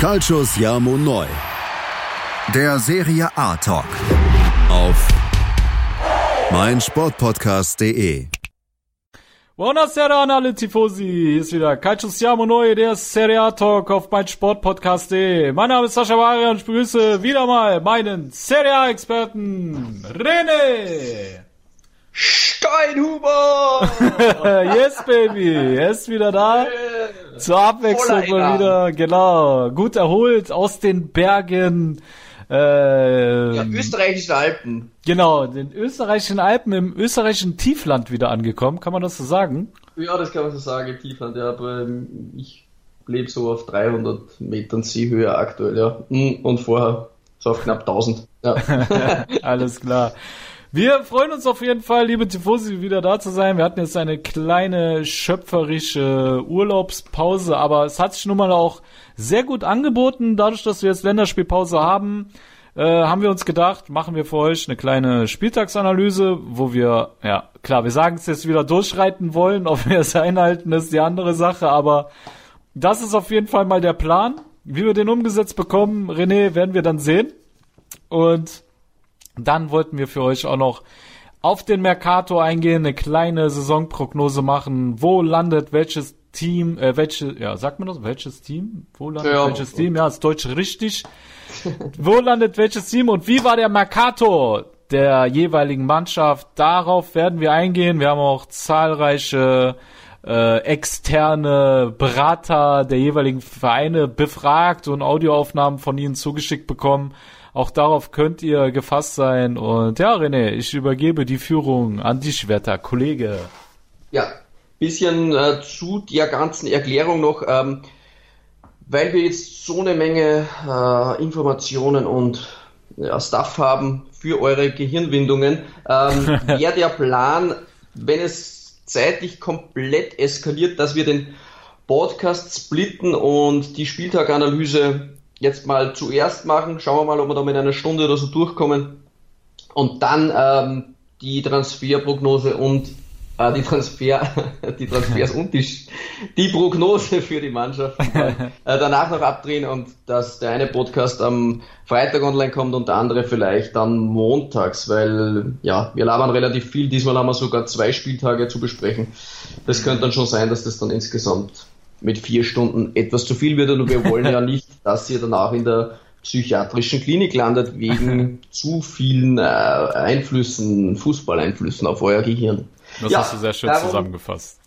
Calcius Jamo Neu. Der Serie A Talk. Auf meinsportpodcast.de. Buonasera an alle Tifosi. Hier ist wieder Calcius Jamo Neu, der Serie A Talk auf meinsportpodcast.de. Mein Name ist Sascha Waria und ich begrüße wieder mal meinen Serie A Experten René. Steinhuber! yes, baby. Er ist wieder da. Zur Abwechslung mal wieder, genau. Gut erholt aus den Bergen. Äh, ja, österreichischen Alpen. Genau, den österreichischen Alpen im österreichischen Tiefland wieder angekommen. Kann man das so sagen? Ja, das kann man so sagen, Tiefland. Ja, aber ähm, ich lebe so auf 300 Metern Seehöhe aktuell, ja. Hm, und vorher so auf knapp 1000. Ja. Alles klar. Wir freuen uns auf jeden Fall, liebe Tifosi, wieder da zu sein. Wir hatten jetzt eine kleine schöpferische Urlaubspause, aber es hat sich nun mal auch sehr gut angeboten. Dadurch, dass wir jetzt Länderspielpause haben, äh, haben wir uns gedacht, machen wir für euch eine kleine Spieltagsanalyse, wo wir, ja, klar, wir sagen es jetzt wieder durchreiten wollen, ob wir es einhalten, ist die andere Sache, aber das ist auf jeden Fall mal der Plan. Wie wir den umgesetzt bekommen, René, werden wir dann sehen. Und dann wollten wir für euch auch noch auf den Mercato eingehen, eine kleine Saisonprognose machen. Wo landet welches Team, äh, welche, ja, sagt man das? Welches Team? Wo landet ja. welches Team? Ja, ist Deutsch richtig. Wo landet welches Team und wie war der Mercato der jeweiligen Mannschaft? Darauf werden wir eingehen. Wir haben auch zahlreiche äh, externe Berater der jeweiligen Vereine befragt und Audioaufnahmen von ihnen zugeschickt bekommen. Auch darauf könnt ihr gefasst sein. Und ja, René, ich übergebe die Führung an dich, werter Kollege. Ja, bisschen äh, zu der ganzen Erklärung noch, ähm, weil wir jetzt so eine Menge äh, Informationen und ja, Stuff haben für eure Gehirnwindungen, ähm, wäre der Plan, wenn es zeitlich komplett eskaliert, dass wir den Podcast splitten und die Spieltaganalyse jetzt mal zuerst machen. Schauen wir mal, ob wir da mit einer Stunde oder so durchkommen. Und dann ähm, die Transferprognose und äh, die Transfer, die Transfers und die, die Prognose für die Mannschaft äh, danach noch abdrehen und dass der eine Podcast am Freitag online kommt und der andere vielleicht dann montags, weil ja, wir labern relativ viel. Diesmal haben wir sogar zwei Spieltage zu besprechen. Das könnte dann schon sein, dass das dann insgesamt mit vier Stunden etwas zu viel wird und wir wollen ja nicht, dass ihr danach in der psychiatrischen Klinik landet wegen zu vielen äh, Einflüssen, Fußballeinflüssen auf euer Gehirn. Das ja, hast du sehr schön zusammengefasst.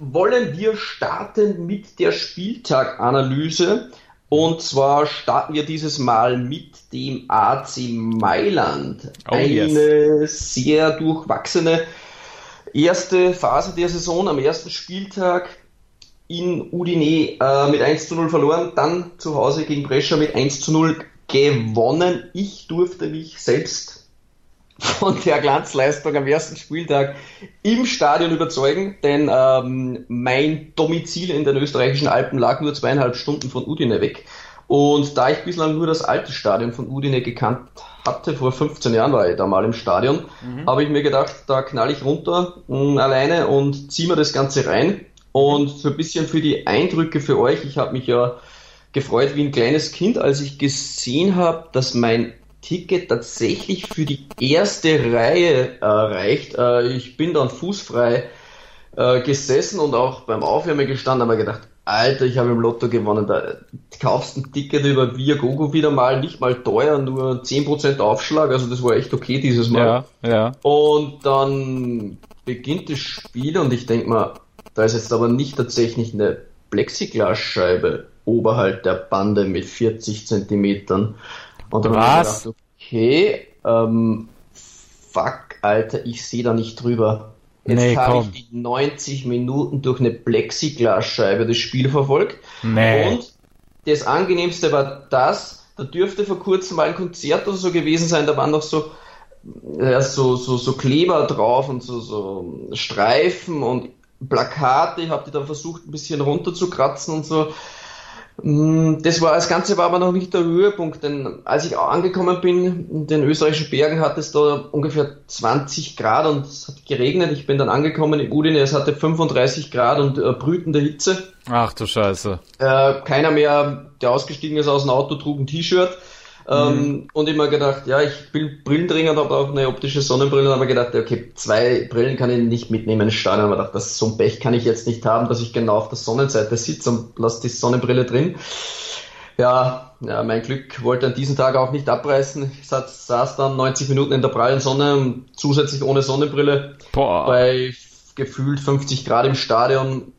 Wollen wir starten mit der Spieltaganalyse und zwar starten wir dieses Mal mit dem AC Mailand. Oh, Eine yes. sehr durchwachsene erste Phase der Saison am ersten Spieltag in Udine äh, mit 1 zu 0 verloren, dann zu Hause gegen Brescia mit 1 zu 0 gewonnen. Ich durfte mich selbst von der Glanzleistung am ersten Spieltag im Stadion überzeugen, denn ähm, mein Domizil in den österreichischen Alpen lag nur zweieinhalb Stunden von Udine weg. Und da ich bislang nur das alte Stadion von Udine gekannt hatte, vor 15 Jahren war ich da mal im Stadion, mhm. habe ich mir gedacht, da knall ich runter mh, mm, alleine und ziehe mir das Ganze rein. Und so ein bisschen für die Eindrücke für euch, ich habe mich ja gefreut wie ein kleines Kind, als ich gesehen habe, dass mein Ticket tatsächlich für die erste Reihe äh, reicht. Äh, ich bin dann fußfrei äh, gesessen und auch beim Aufwärmen gestanden, habe gedacht, Alter, ich habe im Lotto gewonnen. Da kaufst ein Ticket über Viagogo wieder mal, nicht mal teuer, nur 10% Aufschlag, also das war echt okay dieses Mal. Ja, ja. Und dann beginnt das Spiel und ich denke mal, da ist jetzt aber nicht tatsächlich eine Plexiglasscheibe oberhalb der Bande mit 40 Zentimetern. Und dann Was? habe ich gedacht, okay, ähm, fuck, Alter, ich sehe da nicht drüber. Jetzt nee, habe ich die 90 Minuten durch eine Plexiglasscheibe das Spiel verfolgt. Nee. Und das angenehmste war das, da dürfte vor kurzem mal ein Konzert oder so gewesen sein, da waren noch so, ja, so, so, so Kleber drauf und so, so Streifen und Plakate, ich habe die dann versucht ein bisschen runterzukratzen und so. Mm, das war, das Ganze war aber noch nicht der Höhepunkt, denn als ich angekommen bin in den österreichischen Bergen, hat es da ungefähr 20 Grad und es hat geregnet. Ich bin dann angekommen in Udine, es hatte 35 Grad und äh, brütende Hitze. Ach du Scheiße. Äh, keiner mehr, der ausgestiegen ist aus dem Auto, trug ein T-Shirt. Ähm, mhm. Und immer gedacht, ja, ich bin Brillenträger und habe auch eine optische Sonnenbrille und habe gedacht, okay, zwei Brillen kann ich nicht mitnehmen ins Stadion. Aber gedacht, das, so ein Pech kann ich jetzt nicht haben, dass ich genau auf der Sonnenseite sitze und lasse die Sonnenbrille drin. Ja, ja, mein Glück wollte an diesem Tag auch nicht abreißen. Ich saß, saß dann 90 Minuten in der prallen Sonne, zusätzlich ohne Sonnenbrille. Boah. Bei gefühlt 50 Grad im Stadion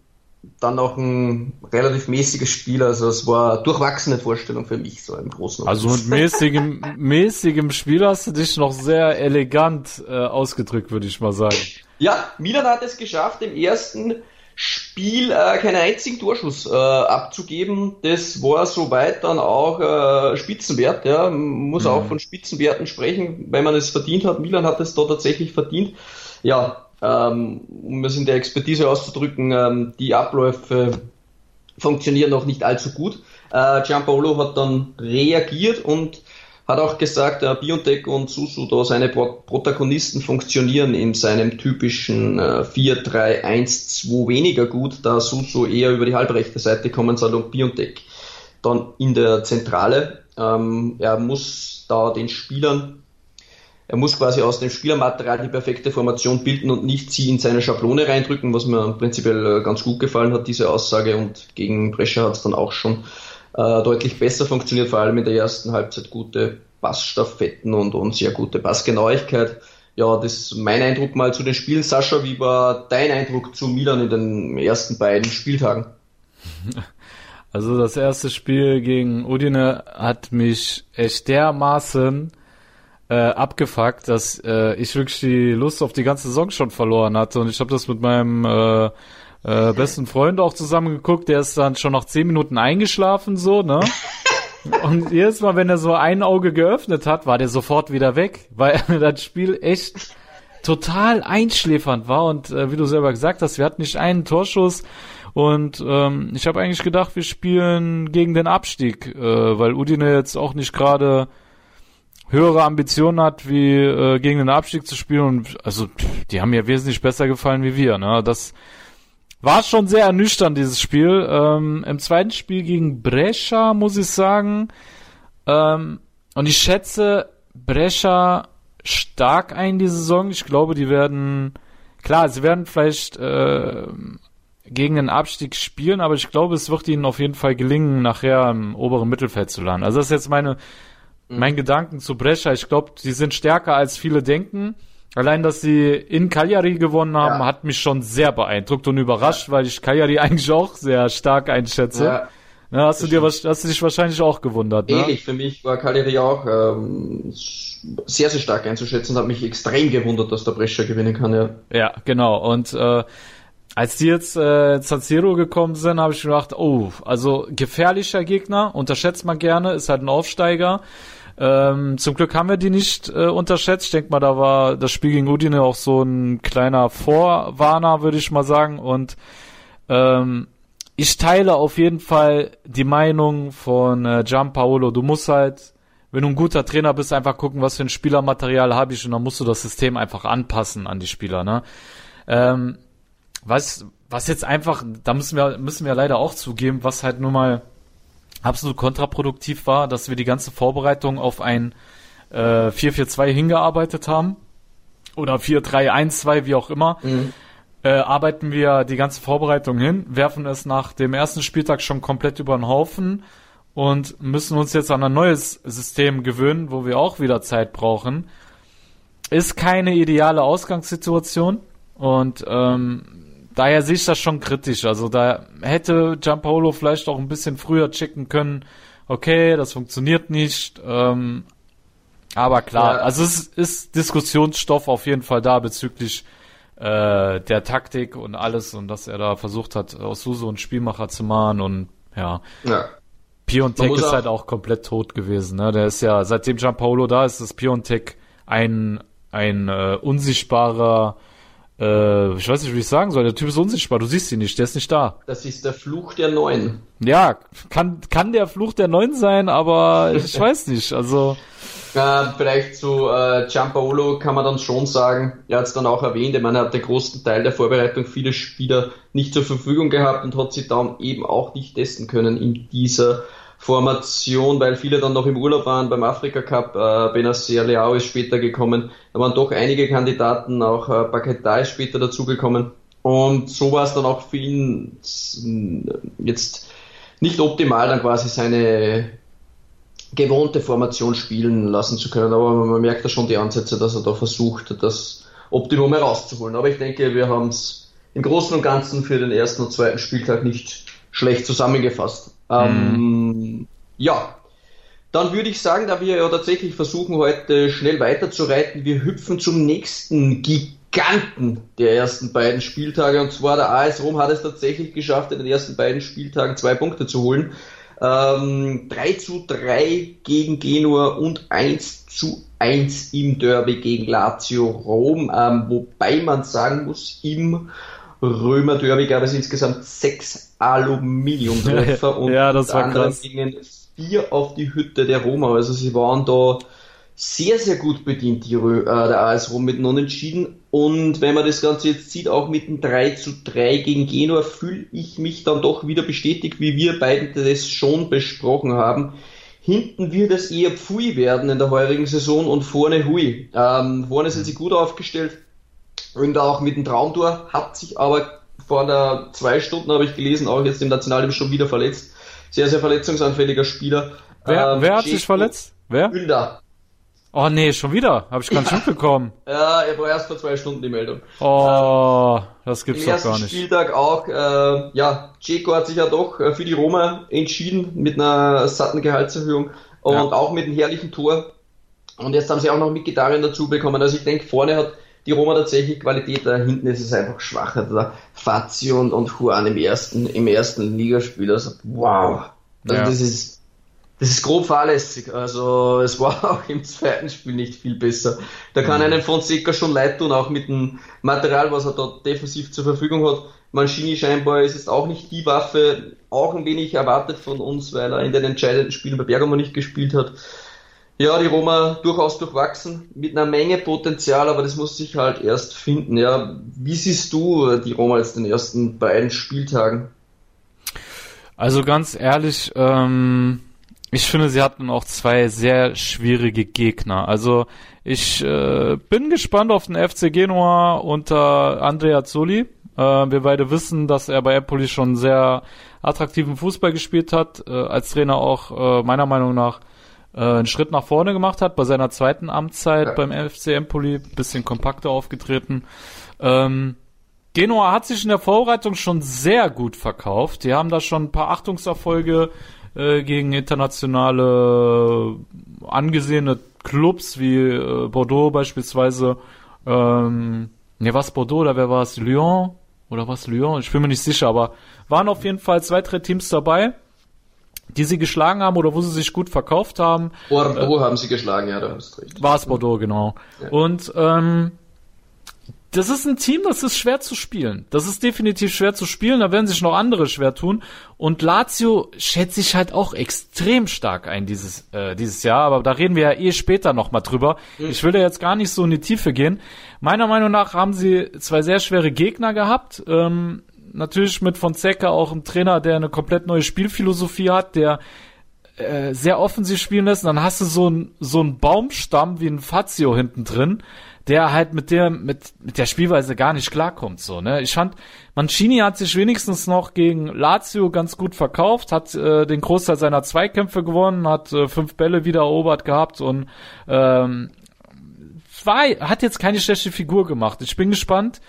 dann noch ein relativ mäßiges Spiel. Also es war eine durchwachsene Vorstellung für mich, so im Großen und Also mit mäßigem, mäßigem Spiel hast du dich noch sehr elegant äh, ausgedrückt, würde ich mal sagen. Ja, Milan hat es geschafft, im ersten Spiel äh, keinen einzigen Torschuss äh, abzugeben. Das war soweit dann auch äh, Spitzenwert. Ja. Man muss mhm. auch von Spitzenwerten sprechen, wenn man es verdient hat. Milan hat es da tatsächlich verdient. Ja, ähm, um es in der Expertise auszudrücken, ähm, die Abläufe funktionieren noch nicht allzu gut. Äh, Giampaolo hat dann reagiert und hat auch gesagt, äh, Biontech und Susu, da seine Protagonisten funktionieren in seinem typischen äh, 4-3-1-2 weniger gut, da Susu eher über die halbrechte Seite kommen soll und Biontech dann in der Zentrale. Ähm, er muss da den Spielern er muss quasi aus dem Spielermaterial die perfekte Formation bilden und nicht sie in seine Schablone reindrücken, was mir prinzipiell äh, ganz gut gefallen hat, diese Aussage. Und gegen Brescia hat es dann auch schon äh, deutlich besser funktioniert, vor allem in der ersten Halbzeit gute Passstaffetten und, und sehr gute Passgenauigkeit. Ja, das ist mein Eindruck mal zu den Spielen. Sascha, wie war dein Eindruck zu Milan in den ersten beiden Spieltagen? Also das erste Spiel gegen Udine hat mich echt dermaßen äh, abgefuckt, dass äh, ich wirklich die Lust auf die ganze Saison schon verloren hatte. Und ich habe das mit meinem äh, äh, besten Freund auch zusammen geguckt. Der ist dann schon nach zehn Minuten eingeschlafen, so, ne? Und jedes Mal, wenn er so ein Auge geöffnet hat, war der sofort wieder weg, weil das Spiel echt total einschläfernd war. Und äh, wie du selber gesagt hast, wir hatten nicht einen Torschuss. Und ähm, ich habe eigentlich gedacht, wir spielen gegen den Abstieg, äh, weil Udine jetzt auch nicht gerade höhere Ambitionen hat, wie äh, gegen den Abstieg zu spielen. Und also die haben mir wesentlich besser gefallen wie wir. Ne? Das war schon sehr ernüchternd, dieses Spiel. Ähm, Im zweiten Spiel gegen Brescia, muss ich sagen. Ähm, und ich schätze Brescia stark ein, die Saison. Ich glaube, die werden, klar, sie werden vielleicht äh, gegen den Abstieg spielen, aber ich glaube, es wird ihnen auf jeden Fall gelingen, nachher im oberen Mittelfeld zu landen. Also das ist jetzt meine Mhm. Mein Gedanken zu Brescia, ich glaube, sie sind stärker als viele denken. Allein, dass sie in Cagliari gewonnen haben, ja. hat mich schon sehr beeindruckt und überrascht, ja. weil ich Cagliari eigentlich auch sehr stark einschätze. Ja. Ja, hast du dir hast du dich wahrscheinlich auch gewundert, ne? Ähnlich, für mich war Cagliari auch ähm, sehr, sehr stark einzuschätzen und hat mich extrem gewundert, dass der Brescia gewinnen kann, ja. Ja, genau. Und äh, als die jetzt äh, San Siro gekommen sind, habe ich gedacht, oh, also gefährlicher Gegner, unterschätzt man gerne, ist halt ein Aufsteiger. Ähm, zum Glück haben wir die nicht äh, unterschätzt. Ich denke mal, da war das Spiel gegen Udine auch so ein kleiner Vorwarner, würde ich mal sagen. Und ähm, ich teile auf jeden Fall die Meinung von äh, Gianpaolo. Du musst halt, wenn du ein guter Trainer bist, einfach gucken, was für ein Spielermaterial habe ich und dann musst du das System einfach anpassen an die Spieler. Ne? Ähm, was, was jetzt einfach, da müssen wir, müssen wir leider auch zugeben, was halt nur mal absolut kontraproduktiv war, dass wir die ganze Vorbereitung auf ein äh, 4-4-2 hingearbeitet haben oder 4-3-1-2, wie auch immer. Mhm. Äh, arbeiten wir die ganze Vorbereitung hin, werfen es nach dem ersten Spieltag schon komplett über den Haufen und müssen uns jetzt an ein neues System gewöhnen, wo wir auch wieder Zeit brauchen. Ist keine ideale Ausgangssituation und ähm, daher sehe ich das schon kritisch. Also da hätte Giampaolo vielleicht auch ein bisschen früher checken können, okay, das funktioniert nicht. Ähm, aber klar, ja. also es ist Diskussionsstoff auf jeden Fall da bezüglich äh, der Taktik und alles und dass er da versucht hat, aus Suso einen Spielmacher zu machen und ja. ja. Piontek ist halt auch komplett tot gewesen. Ne? Der ist ja, seitdem Giampaolo da ist, ist Piontek ein, ein äh, unsichtbarer äh, ich weiß nicht, wie ich sagen soll. Der Typ ist unsichtbar. Du siehst ihn nicht. Der ist nicht da. Das ist der Fluch der Neuen. Ja, kann, kann der Fluch der Neuen sein, aber ich weiß nicht. Also. Äh, vielleicht zu äh, Giampaolo kann man dann schon sagen, er hat es dann auch erwähnt, ich meine, er hat den großen Teil der Vorbereitung viele Spieler nicht zur Verfügung gehabt und hat sie dann eben auch nicht testen können in dieser Formation, weil viele dann noch im Urlaub waren beim Afrika Cup. Äh, Benacer Leao ist später gekommen. Da waren doch einige Kandidaten, auch äh, Paquetá ist später dazugekommen. Und so war es dann auch für ihn jetzt nicht optimal, dann quasi seine gewohnte Formation spielen lassen zu können. Aber man merkt da schon die Ansätze, dass er da versucht, das Optimum herauszuholen. Aber ich denke, wir haben es im Großen und Ganzen für den ersten und zweiten Spieltag nicht schlecht zusammengefasst. Ähm, ja, dann würde ich sagen, da wir ja tatsächlich versuchen, heute schnell weiterzureiten, wir hüpfen zum nächsten Giganten der ersten beiden Spieltage. Und zwar der AS Rom hat es tatsächlich geschafft, in den ersten beiden Spieltagen zwei Punkte zu holen. Ähm, 3 zu 3 gegen Genua und 1 zu 1 im Derby gegen Lazio Rom. Ähm, wobei man sagen muss, im Römer Derby gab es insgesamt sechs Aluminiumtreffer und ja, das war krass. gingen vier auf die Hütte der Roma. Also sie waren da sehr, sehr gut bedient, die Rö äh, der AS Rom mit einem Unentschieden. Und wenn man das Ganze jetzt sieht, auch mit dem 3 zu 3 gegen Genua, fühle ich mich dann doch wieder bestätigt, wie wir beiden das schon besprochen haben. Hinten wird es eher Pfui werden in der heurigen Saison und vorne Hui. Ähm, vorne sind sie gut aufgestellt und auch mit dem Traumtor, hat sich aber vor einer zwei Stunden, habe ich gelesen, auch jetzt im Nationalteam schon wieder verletzt. Sehr, sehr verletzungsanfälliger Spieler. Wer, ähm, wer hat sich verletzt? Wer? Günder. Oh nee, schon wieder. Habe ich gar nicht mitbekommen. Ja, er war erst vor zwei Stunden die Meldung. Oh, das gibt's doch gar nicht. Spieltag auch, äh, ja, Ceco hat sich ja doch äh, für die Roma entschieden mit einer satten Gehaltserhöhung und ja. auch mit einem herrlichen Tor. Und jetzt haben sie auch noch mit Gitarren dazu bekommen. Also ich denke, vorne hat die Roma tatsächlich Qualität, da hinten ist es einfach schwach. Also da Fazio und, und Juan im ersten, im ersten Ligaspiel. Also, wow. Also ja. das ist, das ist grob fahrlässig. Also es war auch im zweiten Spiel nicht viel besser. Da kann mhm. einem Fonseca schon leid tun, auch mit dem Material, was er dort defensiv zur Verfügung hat. Mancini scheinbar ist es auch nicht die Waffe, auch ein wenig erwartet von uns, weil er in den entscheidenden Spielen bei Bergamo nicht gespielt hat. Ja, die Roma durchaus durchwachsen, mit einer Menge Potenzial, aber das muss sich halt erst finden. Ja, wie siehst du die Roma jetzt den ersten beiden Spieltagen? Also ganz ehrlich, ähm, ich finde, sie hatten auch zwei sehr schwierige Gegner. Also ich äh, bin gespannt auf den FC Genua unter Andrea Zoli. Äh, wir beide wissen, dass er bei Empoli schon sehr attraktiven Fußball gespielt hat, äh, als Trainer auch äh, meiner Meinung nach äh, einen Schritt nach vorne gemacht hat bei seiner zweiten Amtszeit ja. beim FC Empoli, bisschen kompakter aufgetreten. Ähm, Genua hat sich in der Vorbereitung schon sehr gut verkauft. Die haben da schon ein paar Achtungserfolge äh, gegen internationale angesehene Clubs wie äh, Bordeaux beispielsweise. Ähm, ne, was Bordeaux oder wer war es? Lyon? Oder was Lyon? Ich bin mir nicht sicher, aber waren auf jeden Fall zwei, drei Teams dabei die sie geschlagen haben oder wo sie sich gut verkauft haben. Bordeaux äh, haben sie geschlagen, ja, da hast du recht. War es Bordeaux, genau. Ja. Und ähm, das ist ein Team, das ist schwer zu spielen. Das ist definitiv schwer zu spielen, da werden sich noch andere schwer tun. Und Lazio schätze ich halt auch extrem stark ein dieses, äh, dieses Jahr, aber da reden wir ja eh später nochmal drüber. Mhm. Ich will da jetzt gar nicht so in die Tiefe gehen. Meiner Meinung nach haben sie zwei sehr schwere Gegner gehabt. Ähm, natürlich mit Fonseca auch ein Trainer, der eine komplett neue Spielphilosophie hat, der äh, sehr offensiv spielen lässt. Und dann hast du so ein so ein Baumstamm wie ein Fazio hinten drin, der halt mit der mit mit der Spielweise gar nicht klarkommt. So ne, ich fand Mancini hat sich wenigstens noch gegen Lazio ganz gut verkauft, hat äh, den Großteil seiner Zweikämpfe gewonnen, hat äh, fünf Bälle wieder erobert gehabt und ähm, war, hat jetzt keine schlechte Figur gemacht. Ich bin gespannt,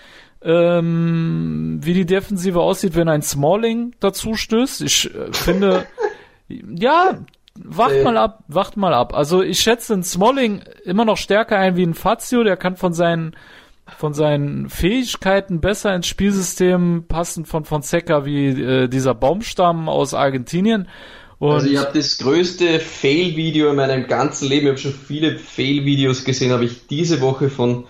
ähm, wie die Defensive aussieht, wenn ein Smalling dazu stößt. Ich äh, finde, ja, wacht mal ab, wacht mal ab. Also ich schätze den Smalling immer noch stärker ein wie ein Fazio, der kann von seinen von seinen Fähigkeiten besser ins Spielsystem passen von Fonseca wie äh, dieser Baumstamm aus Argentinien. Und also ich habe das größte Fail-Video in meinem ganzen Leben, ich habe schon viele Fail-Videos gesehen, habe ich diese Woche von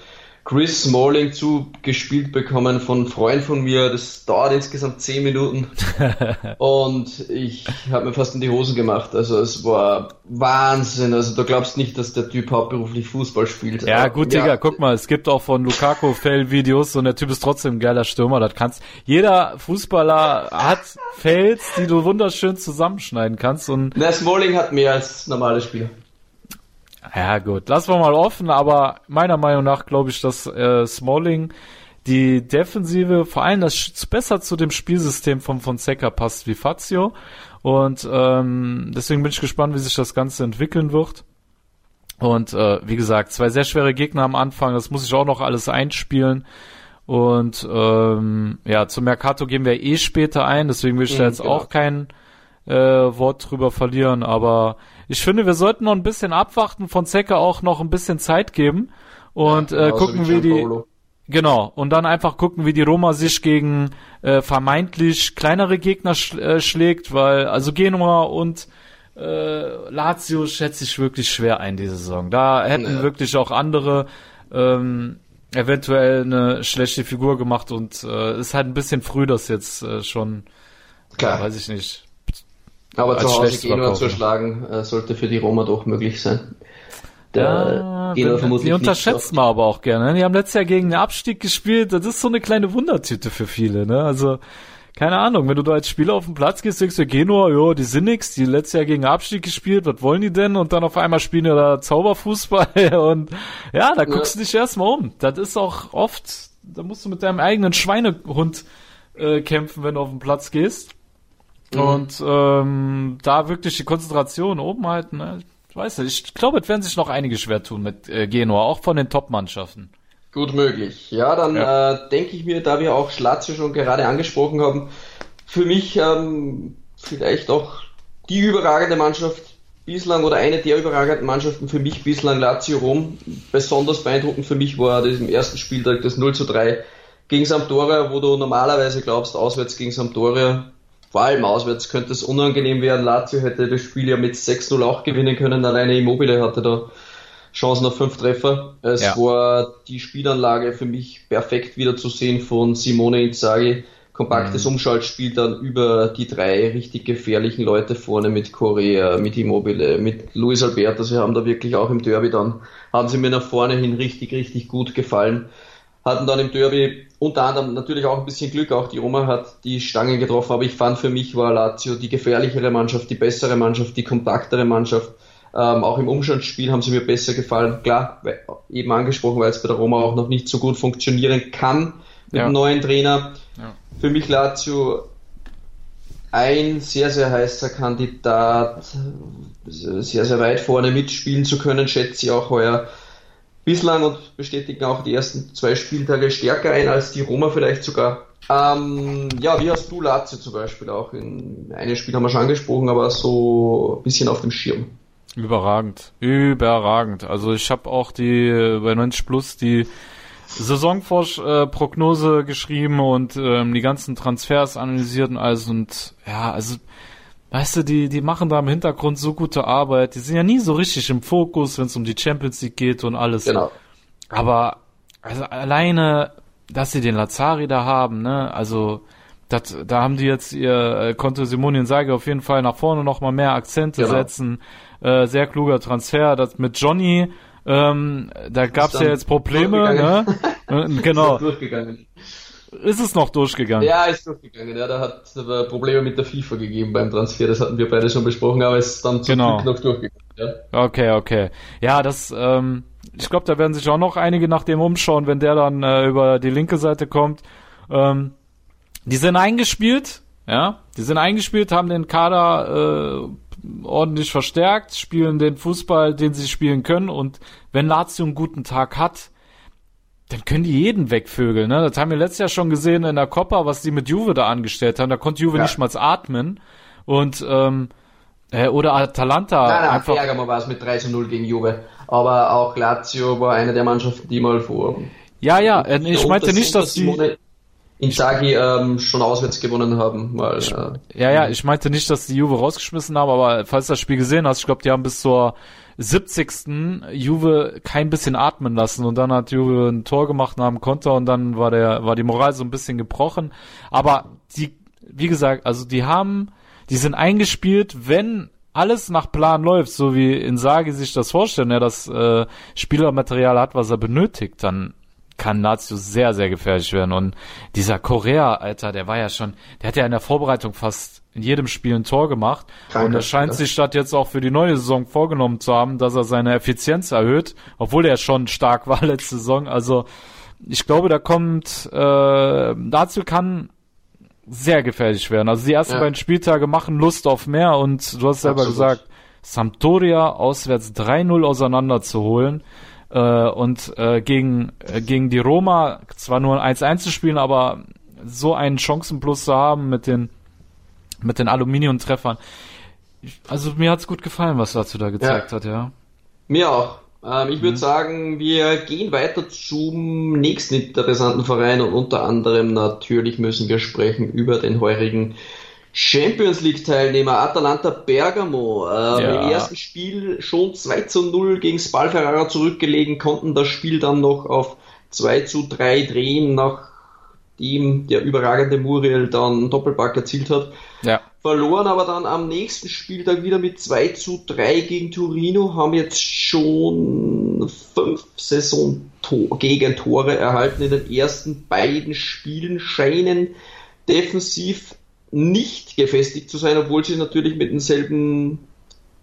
Chris Smalling zugespielt bekommen von Freund von mir. Das dauert insgesamt zehn Minuten. und ich habe mir fast in die Hosen gemacht. Also es war Wahnsinn. Also du glaubst nicht, dass der Typ hauptberuflich Fußball spielt. Ja, gut, ja. Digga, guck mal, es gibt auch von Lukaku Fail-Videos und der Typ ist trotzdem ein geiler Stürmer. Das kannst, jeder Fußballer hat Fails, die du wunderschön zusammenschneiden kannst und. Na, Smalling hat mehr als normale Spieler. Ja, gut, lassen wir mal offen, aber meiner Meinung nach glaube ich, dass äh, Smalling die Defensive, vor allem das besser zu dem Spielsystem von Fonseca passt wie Fazio. Und ähm, deswegen bin ich gespannt, wie sich das Ganze entwickeln wird. Und äh, wie gesagt, zwei sehr schwere Gegner am Anfang, das muss ich auch noch alles einspielen. Und ähm, ja, zum Mercato gehen wir eh später ein, deswegen will ich da mhm, jetzt genau. auch kein äh, Wort drüber verlieren, aber ich finde, wir sollten noch ein bisschen abwarten, von Zecke auch noch ein bisschen Zeit geben und ja, äh, gucken, wie die. Genau, und dann einfach gucken, wie die Roma sich gegen äh, vermeintlich kleinere Gegner sch äh, schlägt, weil also Genua und äh, Lazio schätze ich wirklich schwer ein diese Saison. Da hätten ja. wirklich auch andere ähm, eventuell eine schlechte Figur gemacht und äh, ist halt ein bisschen früh, das jetzt äh, schon, Klar. weiß ich nicht, aber zu Hause Genua zu schlagen, äh, sollte für die Roma doch möglich sein. Der ja, Genua vermutlich die unterschätzt man aber auch gerne. Ne? Die haben letztes Jahr gegen den Abstieg gespielt. Das ist so eine kleine Wundertüte für viele. Ne? Also keine Ahnung, wenn du da als Spieler auf den Platz gehst, denkst du, Genua, jo, die sind nix, die letztes Jahr gegen Abstieg gespielt, was wollen die denn? Und dann auf einmal spielen die da Zauberfußball und ja, da guckst ja. du dich erstmal um. Das ist auch oft, da musst du mit deinem eigenen Schweinehund äh, kämpfen, wenn du auf den Platz gehst. Mhm. Und ähm, da wirklich die Konzentration oben halten, ne? ich weiß nicht, ich glaube, es werden sich noch einige schwer tun mit äh, Genua, auch von den Top-Mannschaften. Gut möglich. Ja, dann ja. äh, denke ich mir, da wir auch Lazio schon gerade angesprochen haben, für mich ähm, vielleicht auch die überragende Mannschaft bislang oder eine der überragenden Mannschaften für mich bislang Lazio Rom. Besonders beeindruckend für mich war das im ersten Spieltag das 0 zu 3 gegen Sampdoria, wo du normalerweise glaubst, auswärts gegen Sampdoria vor allem auswärts könnte es unangenehm werden. Lazio hätte das Spiel ja mit 6-0 auch gewinnen können. Alleine Immobile hatte da Chancen auf fünf Treffer. Es ja. war die Spielanlage für mich perfekt wieder zu sehen von Simone Inzaghi. Kompaktes mhm. Umschaltspiel dann über die drei richtig gefährlichen Leute vorne mit Korea, mit Immobile, mit Luis Alberto. Sie haben da wirklich auch im Derby dann, haben sie mir nach vorne hin richtig, richtig gut gefallen hatten dann im Derby unter anderem natürlich auch ein bisschen Glück, auch die Roma hat die Stangen getroffen, aber ich fand für mich war Lazio die gefährlichere Mannschaft, die bessere Mannschaft, die kompaktere Mannschaft. Ähm, auch im Umstandsspiel haben sie mir besser gefallen. Klar, eben angesprochen, weil es bei der Roma auch noch nicht so gut funktionieren kann mit ja. einem neuen Trainer. Ja. Für mich Lazio ein sehr, sehr heißer Kandidat, sehr, sehr weit vorne mitspielen zu können, schätze ich auch heuer bislang und bestätigen auch die ersten zwei Spieltage stärker ein als die Roma vielleicht sogar. Ähm, ja, wie hast du Lazio zum Beispiel auch? In einem Spiel haben wir schon angesprochen, aber so ein bisschen auf dem Schirm. Überragend, überragend. Also ich habe auch die bei 90 Plus die Saisonprognose geschrieben und ähm, die ganzen Transfers analysiert und alles und ja, also weißt du, die, die machen da im Hintergrund so gute Arbeit. Die sind ja nie so richtig im Fokus, wenn es um die Champions League geht und alles. Genau. Aber also alleine, dass sie den Lazari da haben, ne, also das, da haben die jetzt ihr äh, konnte Simonien Sage auf jeden Fall nach vorne noch mal mehr Akzente genau. setzen. Äh, sehr kluger Transfer. Das mit Johnny, ähm, da gab's ja jetzt Probleme, ne? genau. Ist es noch durchgegangen? Ja, ist durchgegangen. Ja, da hat es Probleme mit der FIFA gegeben beim Transfer. Das hatten wir beide schon besprochen, aber es ist dann zum genau. Glück noch durchgegangen. Ja. Okay, okay. Ja, das, ähm, ich glaube, da werden sich auch noch einige nach dem umschauen, wenn der dann äh, über die linke Seite kommt. Ähm, die sind eingespielt, ja, die sind eingespielt, haben den Kader äh, ordentlich verstärkt, spielen den Fußball, den sie spielen können und wenn Lazio einen guten Tag hat, dann können die jeden wegvögeln, ne? Das haben wir letztes Jahr schon gesehen in der Coppa, was die mit Juve da angestellt haben. Da konnte Juve ja. nicht mal atmen. Und, ähm, äh, oder Atalanta. Nein, nein, einfach. Bergamo war es mit 3 zu 0 gegen Juve. Aber auch Lazio war eine der Mannschaften, die mal vor. Ja, ja, äh, ich meinte nicht, dass die. Inzaghi ähm, schon auswärts gewonnen haben. Weil, äh, ja, ja, ich meinte nicht, dass die Juve rausgeschmissen haben, aber falls du das Spiel gesehen hast, ich glaube, die haben bis zur 70. Juve kein bisschen atmen lassen und dann hat Juve ein Tor gemacht nach dem Konter und dann war der war die Moral so ein bisschen gebrochen. Aber die, wie gesagt, also die haben, die sind eingespielt, wenn alles nach Plan läuft, so wie Insagi sich das vorstellen, er das äh, Spielermaterial hat, was er benötigt, dann kann Lazio sehr, sehr gefährlich werden. Und dieser Korea, Alter, der war ja schon, der hat ja in der Vorbereitung fast in jedem Spiel ein Tor gemacht. Kranke, und er scheint sich das jetzt auch für die neue Saison vorgenommen zu haben, dass er seine Effizienz erhöht, obwohl er schon stark war letzte Saison. Also ich glaube, da kommt, äh, Lazio kann sehr gefährlich werden. Also die ersten ja. beiden Spieltage machen Lust auf mehr und du hast selber Absolut. gesagt, Sampdoria auswärts 3-0 auseinanderzuholen äh, und äh, gegen, äh, gegen die Roma zwar nur ein 1-1 zu spielen, aber so einen Chancenplus zu haben mit den, mit den Aluminiumtreffern. Also mir hat's gut gefallen, was dazu da gezeigt ja. hat, ja. Mir auch. Ähm, ich würde mhm. sagen, wir gehen weiter zum nächsten interessanten Verein und unter anderem natürlich müssen wir sprechen über den heurigen Champions League Teilnehmer Atalanta Bergamo. Äh, ja. Im ersten Spiel schon 2 zu 0 gegen Spal Ferrara zurückgelegen, konnten das Spiel dann noch auf 2 zu 3 drehen, nachdem der überragende Muriel dann Doppelpack erzielt hat. Ja. Verloren aber dann am nächsten Spieltag wieder mit 2 zu 3 gegen Torino, haben jetzt schon fünf Saison-Gegentore erhalten in den ersten beiden Spielen, scheinen defensiv nicht gefestigt zu sein, obwohl sie natürlich mit denselben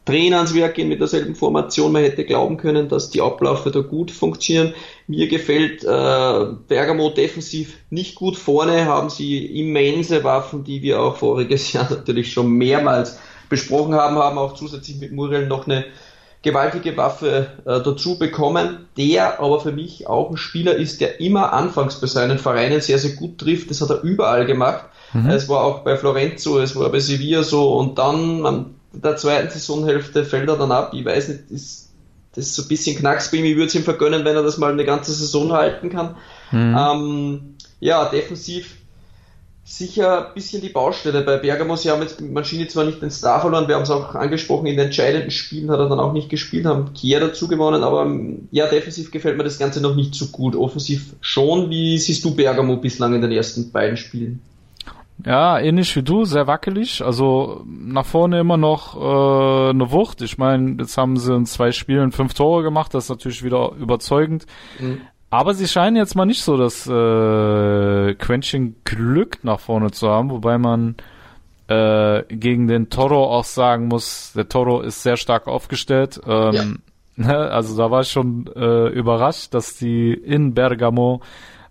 Trainer ans Werk gehen, mit derselben Formation. Man hätte glauben können, dass die Abläufe da gut funktionieren. Mir gefällt äh, Bergamo defensiv nicht gut. Vorne haben sie immense Waffen, die wir auch voriges Jahr natürlich schon mehrmals besprochen haben, haben auch zusätzlich mit Muriel noch eine gewaltige Waffe äh, dazu bekommen, der aber für mich auch ein Spieler ist, der immer anfangs bei seinen Vereinen sehr, sehr gut trifft. Das hat er überall gemacht. Mhm. Es war auch bei Florenzo, es war bei Sevilla so und dann am der zweiten Saisonhälfte fällt er dann ab. Ich weiß nicht, ist das ist so ein bisschen Knacks bei ihm. Ich würde es ihm vergönnen, wenn er das mal eine ganze Saison halten kann. Mhm. Ähm, ja, defensiv sicher ein bisschen die Baustelle bei Bergamo. Sie haben jetzt mit Maschine zwar nicht den Star verloren, wir haben es auch angesprochen, in den entscheidenden Spielen hat er dann auch nicht gespielt, haben Kier dazu gewonnen, aber ja, defensiv gefällt mir das Ganze noch nicht so gut. Offensiv schon. Wie siehst du Bergamo bislang in den ersten beiden Spielen? Ja, ähnlich wie du, sehr wackelig. Also nach vorne immer noch äh, eine Wucht. Ich meine, jetzt haben sie in zwei Spielen fünf Tore gemacht, das ist natürlich wieder überzeugend. Mhm. Aber sie scheinen jetzt mal nicht so das äh, Quäntchen Glück nach vorne zu haben, wobei man äh, gegen den Toro auch sagen muss, der Toro ist sehr stark aufgestellt. Ähm, ja. Ne, also da war ich schon äh, überrascht, dass die in Bergamo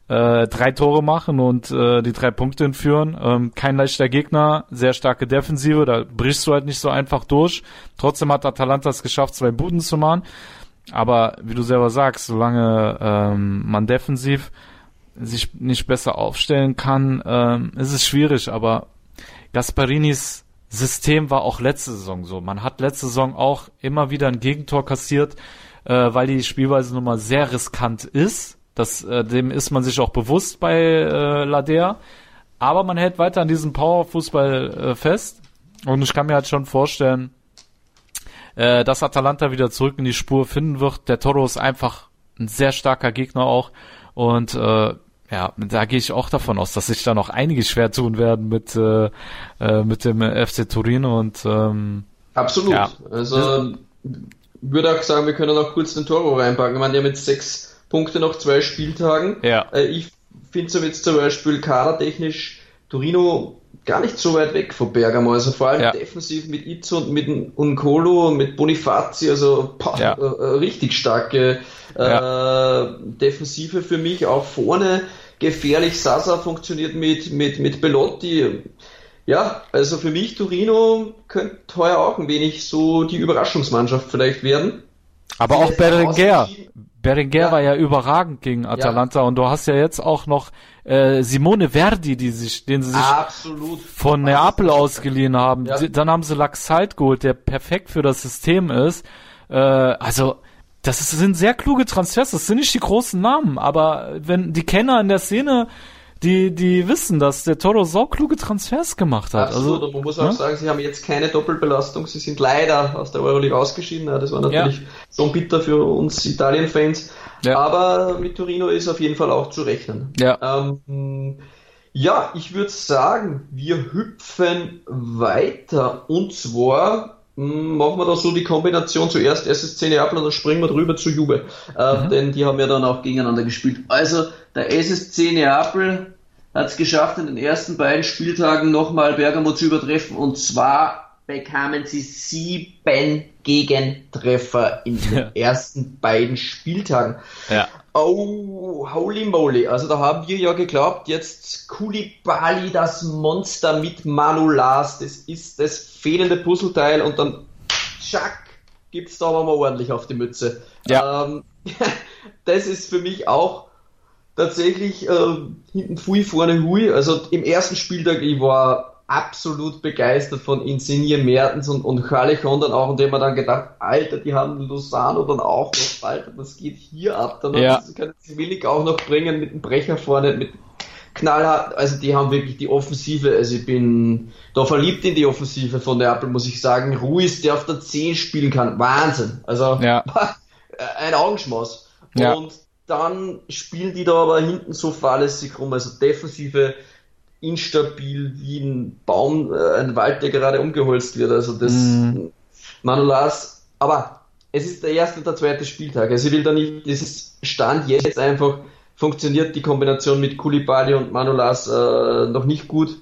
äh, drei Tore machen und äh, die drei Punkte entführen. Ähm, kein leichter Gegner, sehr starke Defensive, da brichst du halt nicht so einfach durch. Trotzdem hat Atalanta es geschafft, zwei Buden zu machen. Aber wie du selber sagst, solange ähm, man defensiv sich nicht besser aufstellen kann, ähm, ist es schwierig. Aber Gasparinis System war auch letzte Saison so. Man hat letzte Saison auch immer wieder ein Gegentor kassiert, äh, weil die Spielweise nun mal sehr riskant ist das, äh, dem ist man sich auch bewusst bei äh, Ladea. Aber man hält weiter an diesem Powerfußball äh, fest. Und ich kann mir halt schon vorstellen, äh, dass Atalanta wieder zurück in die Spur finden wird. Der Toro ist einfach ein sehr starker Gegner auch. Und äh, ja, da gehe ich auch davon aus, dass sich da noch einige schwer tun werden mit, äh, äh, mit dem FC Torino und ähm, Absolut. Ja. Also würde auch sagen, wir können auch kurz den Toro reinpacken. Ich meine, die haben jetzt sechs Punkte nach zwei Spieltagen. Ja. Äh, ich finde so jetzt zum Beispiel kadertechnisch Torino gar nicht so weit weg von Bergamo. Also vor allem ja. defensiv mit Itzo und mit Uncolo und mit Bonifazi, also boah, ja. äh, richtig starke äh, ja. Defensive für mich. Auch vorne gefährlich. Sasa funktioniert mit, mit, mit Belotti. Ja, also für mich Torino könnte heuer auch ein wenig so die Überraschungsmannschaft vielleicht werden. Aber auch Berenguer. Berenguer ja. war ja überragend gegen Atalanta ja. und du hast ja jetzt auch noch äh, Simone Verdi, die sich, den sie sich Absolut. von Neapel ausgeliehen haben. Ja. Dann haben sie Laxalt geholt, der perfekt für das System ist. Äh, also das ist, sind sehr kluge Transfers. Das sind nicht die großen Namen, aber wenn die Kenner in der Szene die, die wissen, dass der Toro saukluge Transfers gemacht hat. Absolut, also, und man muss auch ja? sagen, sie haben jetzt keine Doppelbelastung, sie sind leider aus der Euroleague ausgeschieden, das war natürlich ja. So bitter für uns Italien-Fans, ja. aber mit Torino ist auf jeden Fall auch zu rechnen. Ja, ähm, ja ich würde sagen, wir hüpfen weiter und zwar hm, machen wir da so die Kombination zuerst SSC Neapel und dann springen wir drüber zu Juve. Äh, mhm. Denn die haben ja dann auch gegeneinander gespielt. Also der SSC Neapel hat es geschafft, in den ersten beiden Spieltagen nochmal Bergamo zu übertreffen. Und zwar bekamen sie sieben Gegentreffer in den ja. ersten beiden Spieltagen. Ja. Oh, holy moly. Also da haben wir ja geglaubt, jetzt Kulibali, das Monster mit Manulas, das ist das fehlende Puzzleteil und dann tschack, gibt's da aber mal ordentlich auf die Mütze. Ja. Ähm, das ist für mich auch tatsächlich äh, hinten Fui, vorne Hui. Also im ersten Spieltag, ich war absolut begeistert von Insigne Mertens und, und Charlechon dann auch und dem man dann gedacht, Alter, die haben Luzano dann auch noch bald, was geht hier ab? Dann ja. können sie Willig auch noch bringen mit dem Brecher vorne, mit knallhart, also die haben wirklich die Offensive, also ich bin da verliebt in die Offensive von Neapel, muss ich sagen. Ruiz, der auf der 10 spielen kann, Wahnsinn. Also ja. ein Augenschmaus. Ja. Und dann spielen die da aber hinten so fahrlässig rum, also Defensive instabil wie ein Baum, äh, ein Wald, der gerade umgeholzt wird. Also das mm. Manolas, aber es ist der erste und der zweite Spieltag. Also ich will da nicht, das ist Stand jetzt einfach, funktioniert die Kombination mit Kulibali und Manolas äh, noch nicht gut.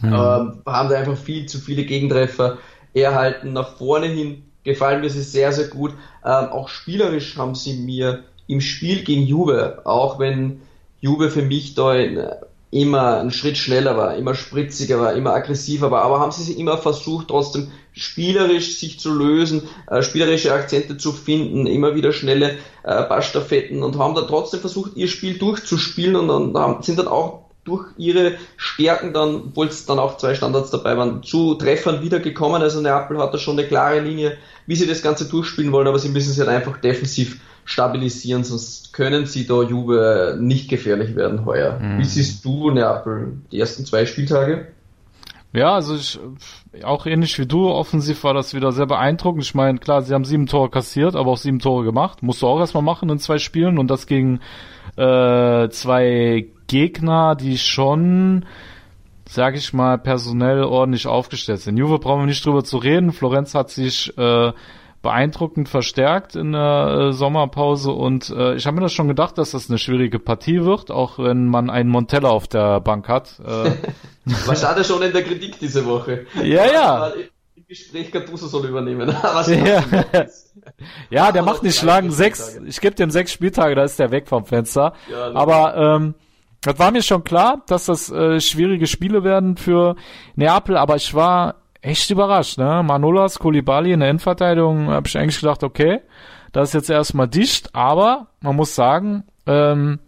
Mhm. Ähm, haben da einfach viel zu viele Gegentreffer erhalten. Nach vorne hin gefallen mir sie sehr, sehr gut. Ähm, auch spielerisch haben sie mir im Spiel gegen Juve, auch wenn Juve für mich da in, immer einen Schritt schneller war, immer spritziger war, immer aggressiver war, aber haben sie sich immer versucht, trotzdem spielerisch sich zu lösen, äh, spielerische Akzente zu finden, immer wieder schnelle äh, Passstaffetten und haben dann trotzdem versucht, ihr Spiel durchzuspielen und dann haben, sind dann auch durch ihre Stärken dann, obwohl es dann auch zwei Standards dabei waren, zu Treffern wiedergekommen. Also Neapel hat da schon eine klare Linie, wie sie das Ganze durchspielen wollen, aber sie müssen sich halt einfach defensiv stabilisieren, sonst können sie da Juve nicht gefährlich werden heuer. Mhm. Wie siehst du Neapel die ersten zwei Spieltage? Ja, also ich, auch ähnlich wie du, offensiv war das wieder sehr beeindruckend. Ich meine, klar, sie haben sieben Tore kassiert, aber auch sieben Tore gemacht. Musst du auch erstmal machen in zwei Spielen und das gegen äh, zwei Gegner, die schon, sag ich mal, personell ordentlich aufgestellt sind. Juve brauchen wir nicht drüber zu reden. Florenz hat sich äh, beeindruckend verstärkt in der äh, Sommerpause und äh, ich habe mir das schon gedacht, dass das eine schwierige Partie wird, auch wenn man einen Montella auf der Bank hat. Äh. War schade schon in der Kritik diese Woche. Ja, ja. Gespräch Gattuso soll übernehmen. ja, ja der macht nicht lang. Sechs, ich gebe dem sechs Spieltage, da ist der weg vom Fenster. Ja, Aber ähm, das war mir schon klar, dass das äh, schwierige Spiele werden für Neapel, aber ich war echt überrascht, ne? Manolas, Koulibaly in der Endverteidigung, habe ich eigentlich gedacht, okay, das ist jetzt erstmal dicht, aber man muss sagen, ähm,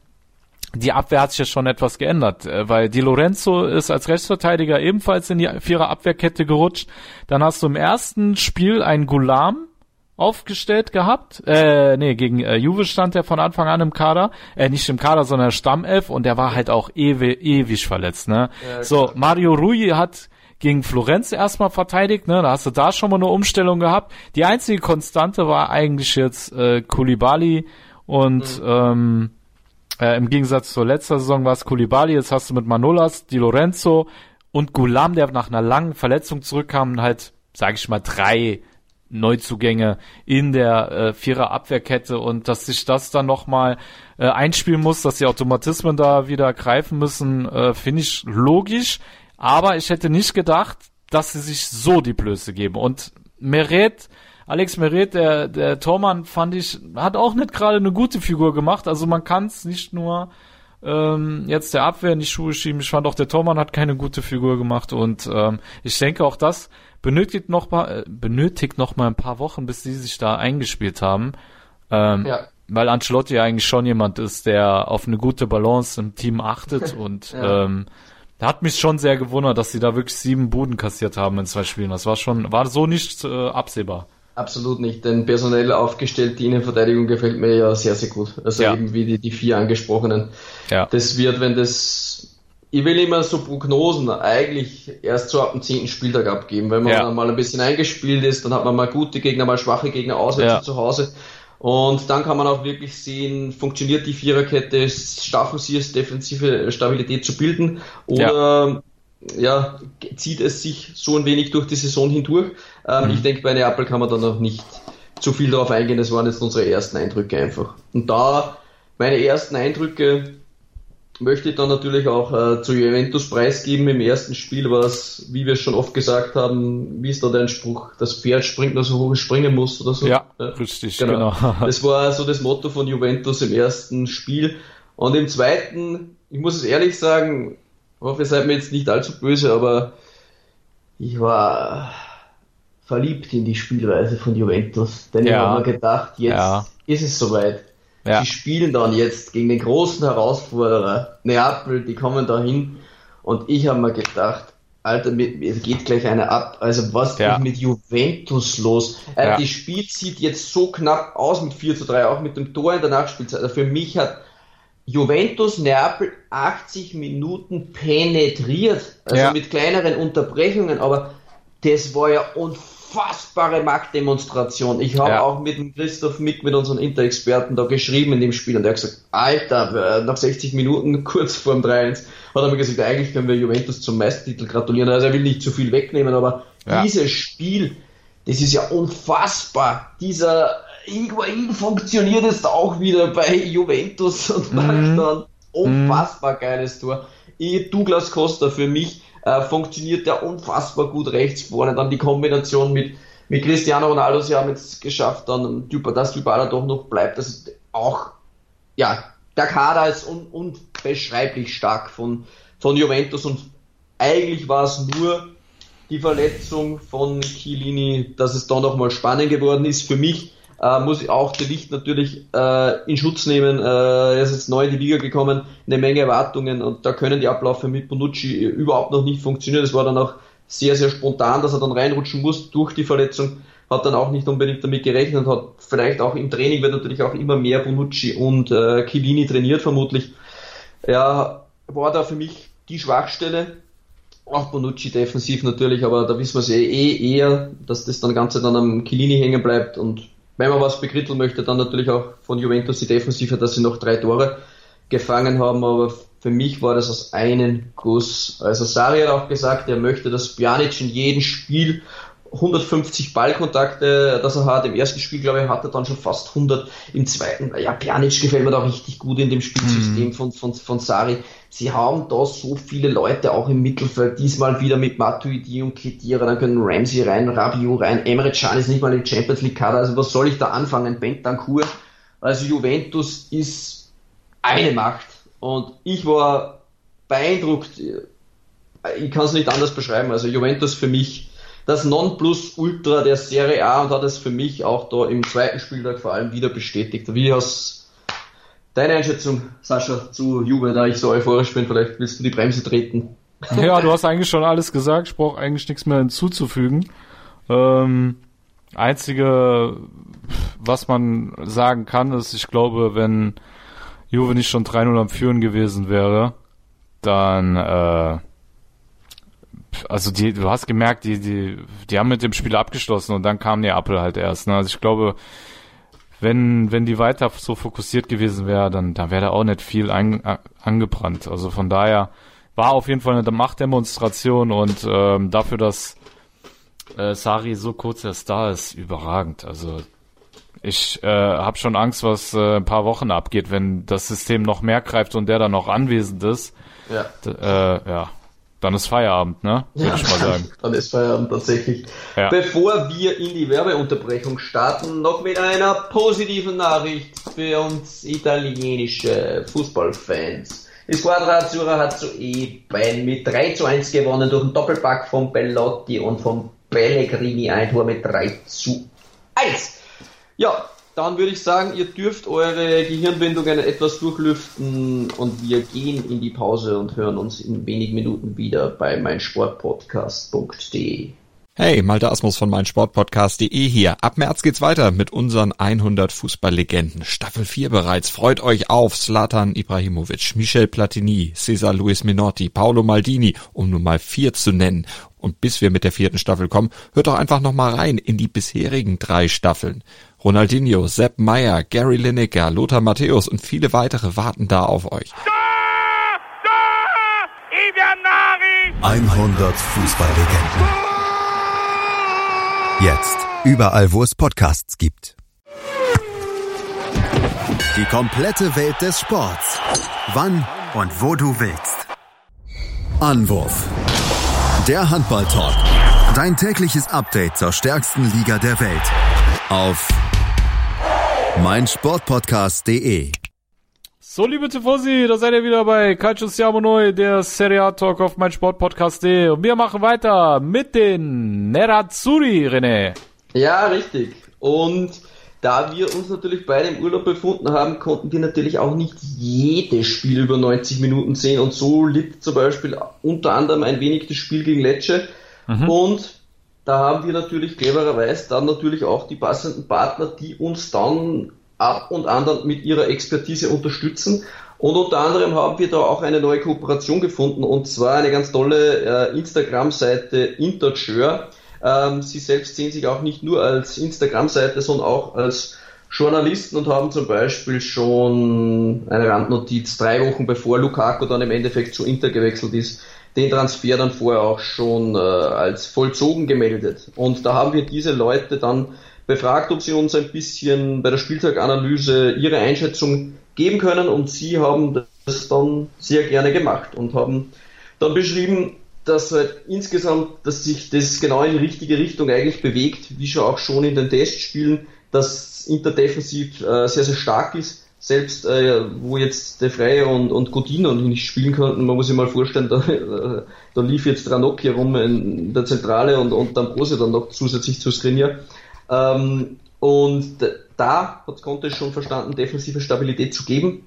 die Abwehr hat sich ja schon etwas geändert, äh, weil Di Lorenzo ist als Rechtsverteidiger ebenfalls in die Vierer Abwehrkette gerutscht. Dann hast du im ersten Spiel einen Gulam aufgestellt gehabt. Äh, nee, gegen äh, Juve stand er von Anfang an im Kader. Äh, nicht im Kader, sondern Stammelf und der war halt auch ewig, ewig verletzt, ne? Ja, so, Mario Rui hat gegen Florenz erstmal verteidigt, ne? Da hast du da schon mal eine Umstellung gehabt. Die einzige Konstante war eigentlich jetzt äh, Kulibali und mhm. ähm, äh, im Gegensatz zur letzten Saison war es Kulibali, jetzt hast du mit Manolas, Di Lorenzo und Gulam, der nach einer langen Verletzung zurückkam, halt, sag ich mal, drei Neuzugänge in der äh, Vierer Abwehrkette und dass sich das dann nochmal äh, einspielen muss, dass die Automatismen da wieder greifen müssen, äh, finde ich logisch. Aber ich hätte nicht gedacht, dass sie sich so die Blöße geben. Und Meret, Alex Meret, der, der Tormann, fand ich, hat auch nicht gerade eine gute Figur gemacht. Also man kann es nicht nur ähm, jetzt der Abwehr in die Schuhe schieben. Ich fand auch, der Tormann hat keine gute Figur gemacht. Und ähm, ich denke auch das benötigt noch mal, äh, benötigt noch mal ein paar Wochen, bis sie sich da eingespielt haben. Ähm, ja. Weil Ancelotti eigentlich schon jemand ist, der auf eine gute Balance im Team achtet und ja. ähm, hat mich schon sehr gewundert, dass sie da wirklich sieben Buden kassiert haben in zwei Spielen. Das war schon, war so nicht äh, absehbar. Absolut nicht, denn personell aufgestellt die Innenverteidigung gefällt mir ja sehr, sehr gut. Also ja. eben wie die, die vier angesprochenen. Ja. Das wird, wenn das, ich will immer so Prognosen eigentlich erst so ab dem zehnten Spieltag abgeben. Wenn man ja. dann mal ein bisschen eingespielt ist, dann hat man mal gute Gegner, mal schwache Gegner auswärts ja. zu Hause. Und dann kann man auch wirklich sehen, funktioniert die Viererkette, schaffen sie es, defensive Stabilität zu bilden oder ja, zieht es sich so ein wenig durch die Saison hindurch. Ähm, mhm. Ich denke, bei Neapel kann man da noch nicht zu viel darauf eingehen. Das waren jetzt unsere ersten Eindrücke einfach. Und da meine ersten Eindrücke möchte ich dann natürlich auch äh, zu Juventus preisgeben. Im ersten Spiel war es, wie wir schon oft gesagt haben, wie ist da dein Spruch? Das Pferd springt nur so hoch es springen muss oder so. Ja, ja. richtig, genau. genau. das war so das Motto von Juventus im ersten Spiel. Und im zweiten, ich muss es ehrlich sagen, ich hoffe, ihr seid mir jetzt nicht allzu böse, aber ich war verliebt in die Spielweise von Juventus. Denn ja. ich habe mir gedacht, jetzt ja. ist es soweit. Ja. Sie spielen dann jetzt gegen den großen Herausforderer Neapel, die kommen da hin. Und ich habe mir gedacht, Alter, es geht gleich einer ab. Also was ja. ist mit Juventus los? Äh, ja. Das Spiel sieht jetzt so knapp aus mit 4 zu 3, auch mit dem Tor in der Nachspielzeit. Also für mich hat Juventus Neapel 80 Minuten penetriert, also ja. mit kleineren Unterbrechungen, aber das war ja unfassbare Machtdemonstration. Ich habe ja. auch mit dem Christoph Mick, mit unseren Interexperten da geschrieben in dem Spiel und er hat gesagt, Alter, nach 60 Minuten, kurz vor dem 3-1, hat er mir gesagt, eigentlich können wir Juventus zum Meistertitel gratulieren. Also er will nicht zu viel wegnehmen, aber ja. dieses Spiel, das ist ja unfassbar. Dieser Higuain funktioniert es auch wieder bei Juventus und macht mhm. dann unfassbar mhm. geiles Tor. Douglas Costa für mich äh, funktioniert der unfassbar gut rechts vorne. Dann die Kombination mit, mit Cristiano Ronaldo, sie haben jetzt geschafft, dann dass Dybala doch noch bleibt. Das ist auch, ja, der Kader ist un, unbeschreiblich stark von, von Juventus und eigentlich war es nur die Verletzung von Chiellini, dass es da nochmal spannend geworden ist. Für mich äh, muss ich auch die Licht natürlich äh, in Schutz nehmen. Äh, er ist jetzt neu in die Liga gekommen, eine Menge Erwartungen und da können die Abläufe mit Bonucci überhaupt noch nicht funktionieren. Das war dann auch sehr, sehr spontan, dass er dann reinrutschen muss durch die Verletzung. Hat dann auch nicht unbedingt damit gerechnet hat vielleicht auch im Training wird natürlich auch immer mehr Bonucci und äh, Chilini trainiert vermutlich. Er war da für mich die Schwachstelle. Auch Bonucci defensiv natürlich, aber da wissen wir es eh, eh eher, dass das dann Ganze dann am Chilini hängen bleibt und wenn man was bekritteln möchte, dann natürlich auch von Juventus die Defensive, dass sie noch drei Tore gefangen haben, aber für mich war das aus einem Guss. Also Sari hat auch gesagt, er möchte, dass Pjanic in jedem Spiel 150 Ballkontakte, dass er hat. Im ersten Spiel, glaube ich, hat er dann schon fast 100. Im zweiten, ja, Pjanic gefällt mir da richtig gut in dem Spielsystem mhm. von, von, von Sari. Sie haben da so viele Leute auch im Mittelfeld, diesmal wieder mit Matuidi und Kedira, dann können Ramsey rein, Rabiot rein, Emre Can ist nicht mal im Champions League Kader, also was soll ich da anfangen? Bentancur, also Juventus ist eine Macht und ich war beeindruckt, ich kann es nicht anders beschreiben, also Juventus für mich das Nonplusultra der Serie A und hat es für mich auch da im zweiten Spieltag vor allem wieder bestätigt. Wie hast Deine Einschätzung, Sascha, zu Juve, da ich so euphorisch bin, vielleicht willst du die Bremse treten. Ja, du hast eigentlich schon alles gesagt, ich brauche eigentlich nichts mehr hinzuzufügen. Ähm, einzige, was man sagen kann, ist, ich glaube, wenn Juve nicht schon 3-0 am Führen gewesen wäre, dann, äh, also die, du hast gemerkt, die, die, die haben mit dem Spiel abgeschlossen und dann kam der Apple halt erst. Ne? Also ich glaube, wenn, wenn die weiter so fokussiert gewesen wäre, dann da wäre da auch nicht viel ein, a, angebrannt. Also von daher war auf jeden Fall eine Machtdemonstration und ähm, dafür, dass äh, Sari so kurz erst da ist, überragend. Also ich äh, habe schon Angst, was äh, ein paar Wochen abgeht, wenn das System noch mehr greift und der dann noch anwesend ist. Ja. D äh, ja. Dann ist Feierabend, ne? Würde ja, ich mal sagen. Dann ist Feierabend tatsächlich. Ja. Bevor wir in die Werbeunterbrechung starten, noch mit einer positiven Nachricht für uns italienische Fußballfans. Die Squadra Azzurra hat soeben mit 3 zu 1 gewonnen durch einen Doppelpack von Bellotti und von Pellegrini ein Tor mit 3 zu 1. Ja, dann würde ich sagen, ihr dürft eure Gehirnwindungen etwas durchlüften und wir gehen in die Pause und hören uns in wenigen Minuten wieder bei meinsportpodcast.de. Hey, Malte Asmus von meinsportpodcast.de hier. Ab März geht's weiter mit unseren 100 Fußballlegenden. Staffel 4 bereits. Freut euch auf Zlatan Ibrahimovic, Michel Platini, Cesar Luis Minotti, Paolo Maldini, um nur mal vier zu nennen. Und bis wir mit der vierten Staffel kommen, hört doch einfach noch mal rein in die bisherigen drei Staffeln. Ronaldinho, Sepp Meyer, Gary Lineker, Lothar Matthäus und viele weitere warten da auf euch. 100 Fußballlegenden. Jetzt. Überall, wo es Podcasts gibt. Die komplette Welt des Sports. Wann und wo du willst. Anwurf. Der Handball-Talk. Dein tägliches Update zur stärksten Liga der Welt. Auf meinsportpodcast.de. So, liebe Tifosi, da seid ihr wieder bei Calcio Siamo Noi, der Serie A Talk auf mein Sportpodcast.de. Und wir machen weiter mit den Nerazzurri, René. Ja, richtig. Und da wir uns natürlich beide im Urlaub befunden haben, konnten wir natürlich auch nicht jedes Spiel über 90 Minuten sehen. Und so litt zum Beispiel unter anderem ein wenig das Spiel gegen Lecce. Mhm. Und da haben wir natürlich clevererweise dann natürlich auch die passenden Partner, die uns dann ab und an dann mit ihrer Expertise unterstützen. Und unter anderem haben wir da auch eine neue Kooperation gefunden und zwar eine ganz tolle äh, Instagram-Seite Interture. Ähm, sie selbst sehen sich auch nicht nur als Instagram-Seite, sondern auch als Journalisten und haben zum Beispiel schon eine Randnotiz drei Wochen bevor Lukaku dann im Endeffekt zu Inter gewechselt ist, den Transfer dann vorher auch schon äh, als vollzogen gemeldet. Und da haben wir diese Leute dann befragt, ob sie uns ein bisschen bei der Spieltaganalyse ihre Einschätzung geben können und sie haben das dann sehr gerne gemacht und haben dann beschrieben, dass halt insgesamt, dass sich das genau in die richtige Richtung eigentlich bewegt, wie schon auch schon in den Testspielen, dass Inter defensiv äh, sehr, sehr stark ist. Selbst äh, wo jetzt De Frey und, und Godino nicht spielen konnten, man muss sich mal vorstellen, da, äh, da lief jetzt Ranocchi rum in der Zentrale und, und dann Brose dann noch zusätzlich zu Skriniar. Ähm, und da hat Conte schon verstanden, defensive Stabilität zu geben.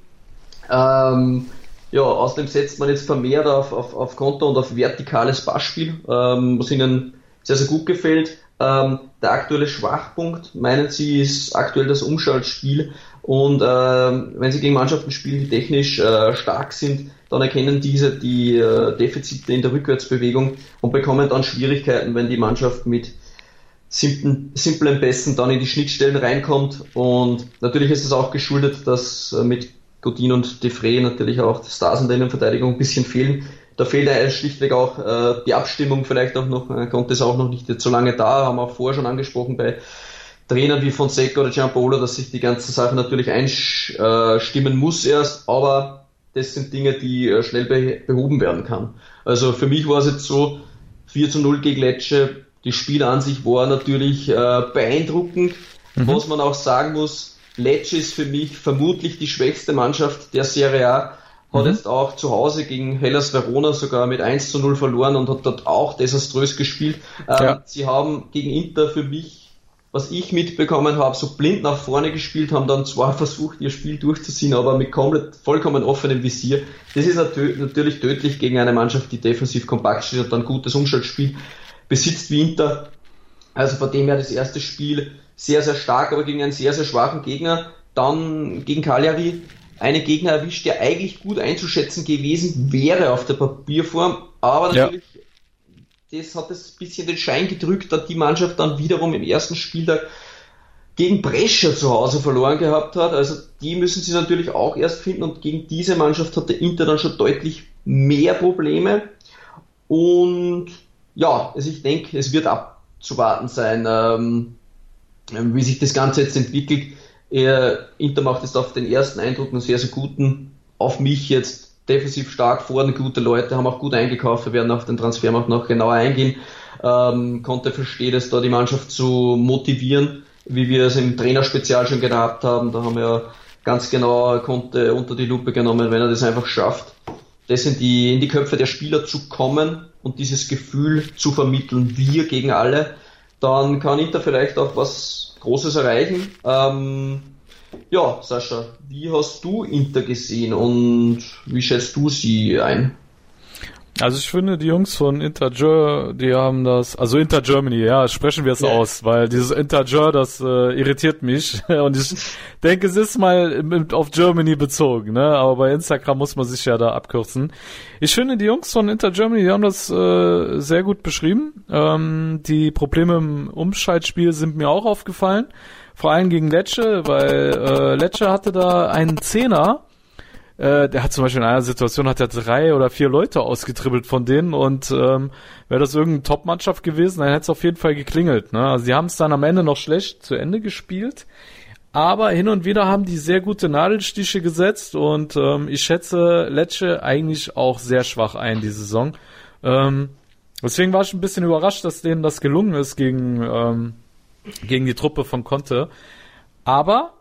Ähm, ja, außerdem setzt man jetzt vermehrt auf, auf, auf Konter und auf vertikales Passspiel, ähm, was ihnen sehr, sehr gut gefällt. Ähm, der aktuelle Schwachpunkt, meinen Sie, ist aktuell das Umschaltspiel. Und ähm, wenn Sie gegen Mannschaften spielen, die technisch äh, stark sind, dann erkennen diese die äh, Defizite in der Rückwärtsbewegung und bekommen dann Schwierigkeiten, wenn die Mannschaft mit simplen, simplen Pässen dann in die Schnittstellen reinkommt. Und natürlich ist es auch geschuldet, dass äh, mit Godin und Defray natürlich auch die Stars in der Innenverteidigung ein bisschen fehlen. Da fehlt ja schlichtweg auch äh, die Abstimmung vielleicht auch noch, äh, konnte es auch noch nicht so lange da, haben wir auch vorher schon angesprochen bei Trainern wie Fonseca oder Giampolo, dass sich die ganze Sache natürlich einstimmen muss erst, aber das sind Dinge, die äh, schnell behoben werden kann. Also für mich war es jetzt so, 4 zu 0 gegen Lecce, die Spiel an sich war natürlich äh, beeindruckend. Mhm. Was man auch sagen muss, Lecce ist für mich vermutlich die schwächste Mannschaft der Serie A. Hat mhm. jetzt auch zu Hause gegen Hellas Verona sogar mit 1 zu 0 verloren und hat dort auch desaströs gespielt. Ähm, ja. Sie haben gegen Inter für mich, was ich mitbekommen habe, so blind nach vorne gespielt, haben dann zwar versucht, ihr Spiel durchzuziehen, aber mit komplett, vollkommen offenem Visier. Das ist natürlich tödlich gegen eine Mannschaft, die defensiv kompakt steht und dann gutes Umschaltspiel besitzt wie Inter. Also von dem her das erste Spiel sehr, sehr stark, aber gegen einen sehr, sehr schwachen Gegner. Dann gegen Cagliari einen Gegner erwischt, der eigentlich gut einzuschätzen gewesen wäre auf der Papierform, aber natürlich, ja. Das hat es ein bisschen den Schein gedrückt, dass die Mannschaft dann wiederum im ersten Spieltag gegen Brescia zu Hause verloren gehabt hat. Also die müssen sie natürlich auch erst finden und gegen diese Mannschaft hat der Inter dann schon deutlich mehr Probleme. Und ja, also ich denke, es wird abzuwarten sein, ähm, wie sich das Ganze jetzt entwickelt. Er, Inter macht jetzt auf den ersten Eindruck einen sehr, sehr guten, auf mich jetzt defensiv stark vorne gute Leute, haben auch gut eingekauft, wir werden auf den Transfermarkt noch genauer eingehen. Ähm, konnte verstehen, es da die Mannschaft zu motivieren, wie wir es im Trainerspezial schon gehabt haben. Da haben wir ganz genau konnte unter die Lupe genommen, wenn er das einfach schafft, das in die, in die Köpfe der Spieler zu kommen und dieses Gefühl zu vermitteln, wir gegen alle, dann kann Inter vielleicht auch was Großes erreichen. Ähm, ja, Sascha, wie hast du Inter gesehen und wie schätzt du sie ein? Also ich finde, die Jungs von Interger, die haben das, also Inter Germany, ja, sprechen wir es yeah. aus, weil dieses Interger, das äh, irritiert mich und ich denke, es ist mal auf Germany bezogen, ne? Aber bei Instagram muss man sich ja da abkürzen. Ich finde, die Jungs von Inter Germany, die haben das äh, sehr gut beschrieben. Ähm, die Probleme im Umschaltspiel sind mir auch aufgefallen, vor allem gegen Lecce, weil äh, Lecce hatte da einen Zehner äh, der hat zum Beispiel in einer Situation hat er drei oder vier Leute ausgetribbelt von denen und ähm, wäre das irgendeine Top-Mannschaft gewesen, dann hätte es auf jeden Fall geklingelt. Ne? Also sie haben es dann am Ende noch schlecht zu Ende gespielt. Aber hin und wieder haben die sehr gute Nadelstiche gesetzt und ähm, ich schätze Lecce eigentlich auch sehr schwach ein, die Saison. Ähm, deswegen war ich ein bisschen überrascht, dass denen das gelungen ist gegen, ähm, gegen die Truppe von Conte. Aber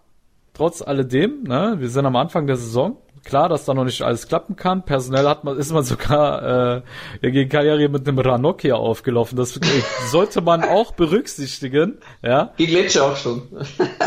trotz alledem, ne, wir sind am Anfang der Saison, klar, dass da noch nicht alles klappen kann. Personell hat man, ist man sogar äh, gegen Cagliari mit einem Ranocchia aufgelaufen. Das sollte man auch berücksichtigen. Ja. Gegen Lecce auch schon.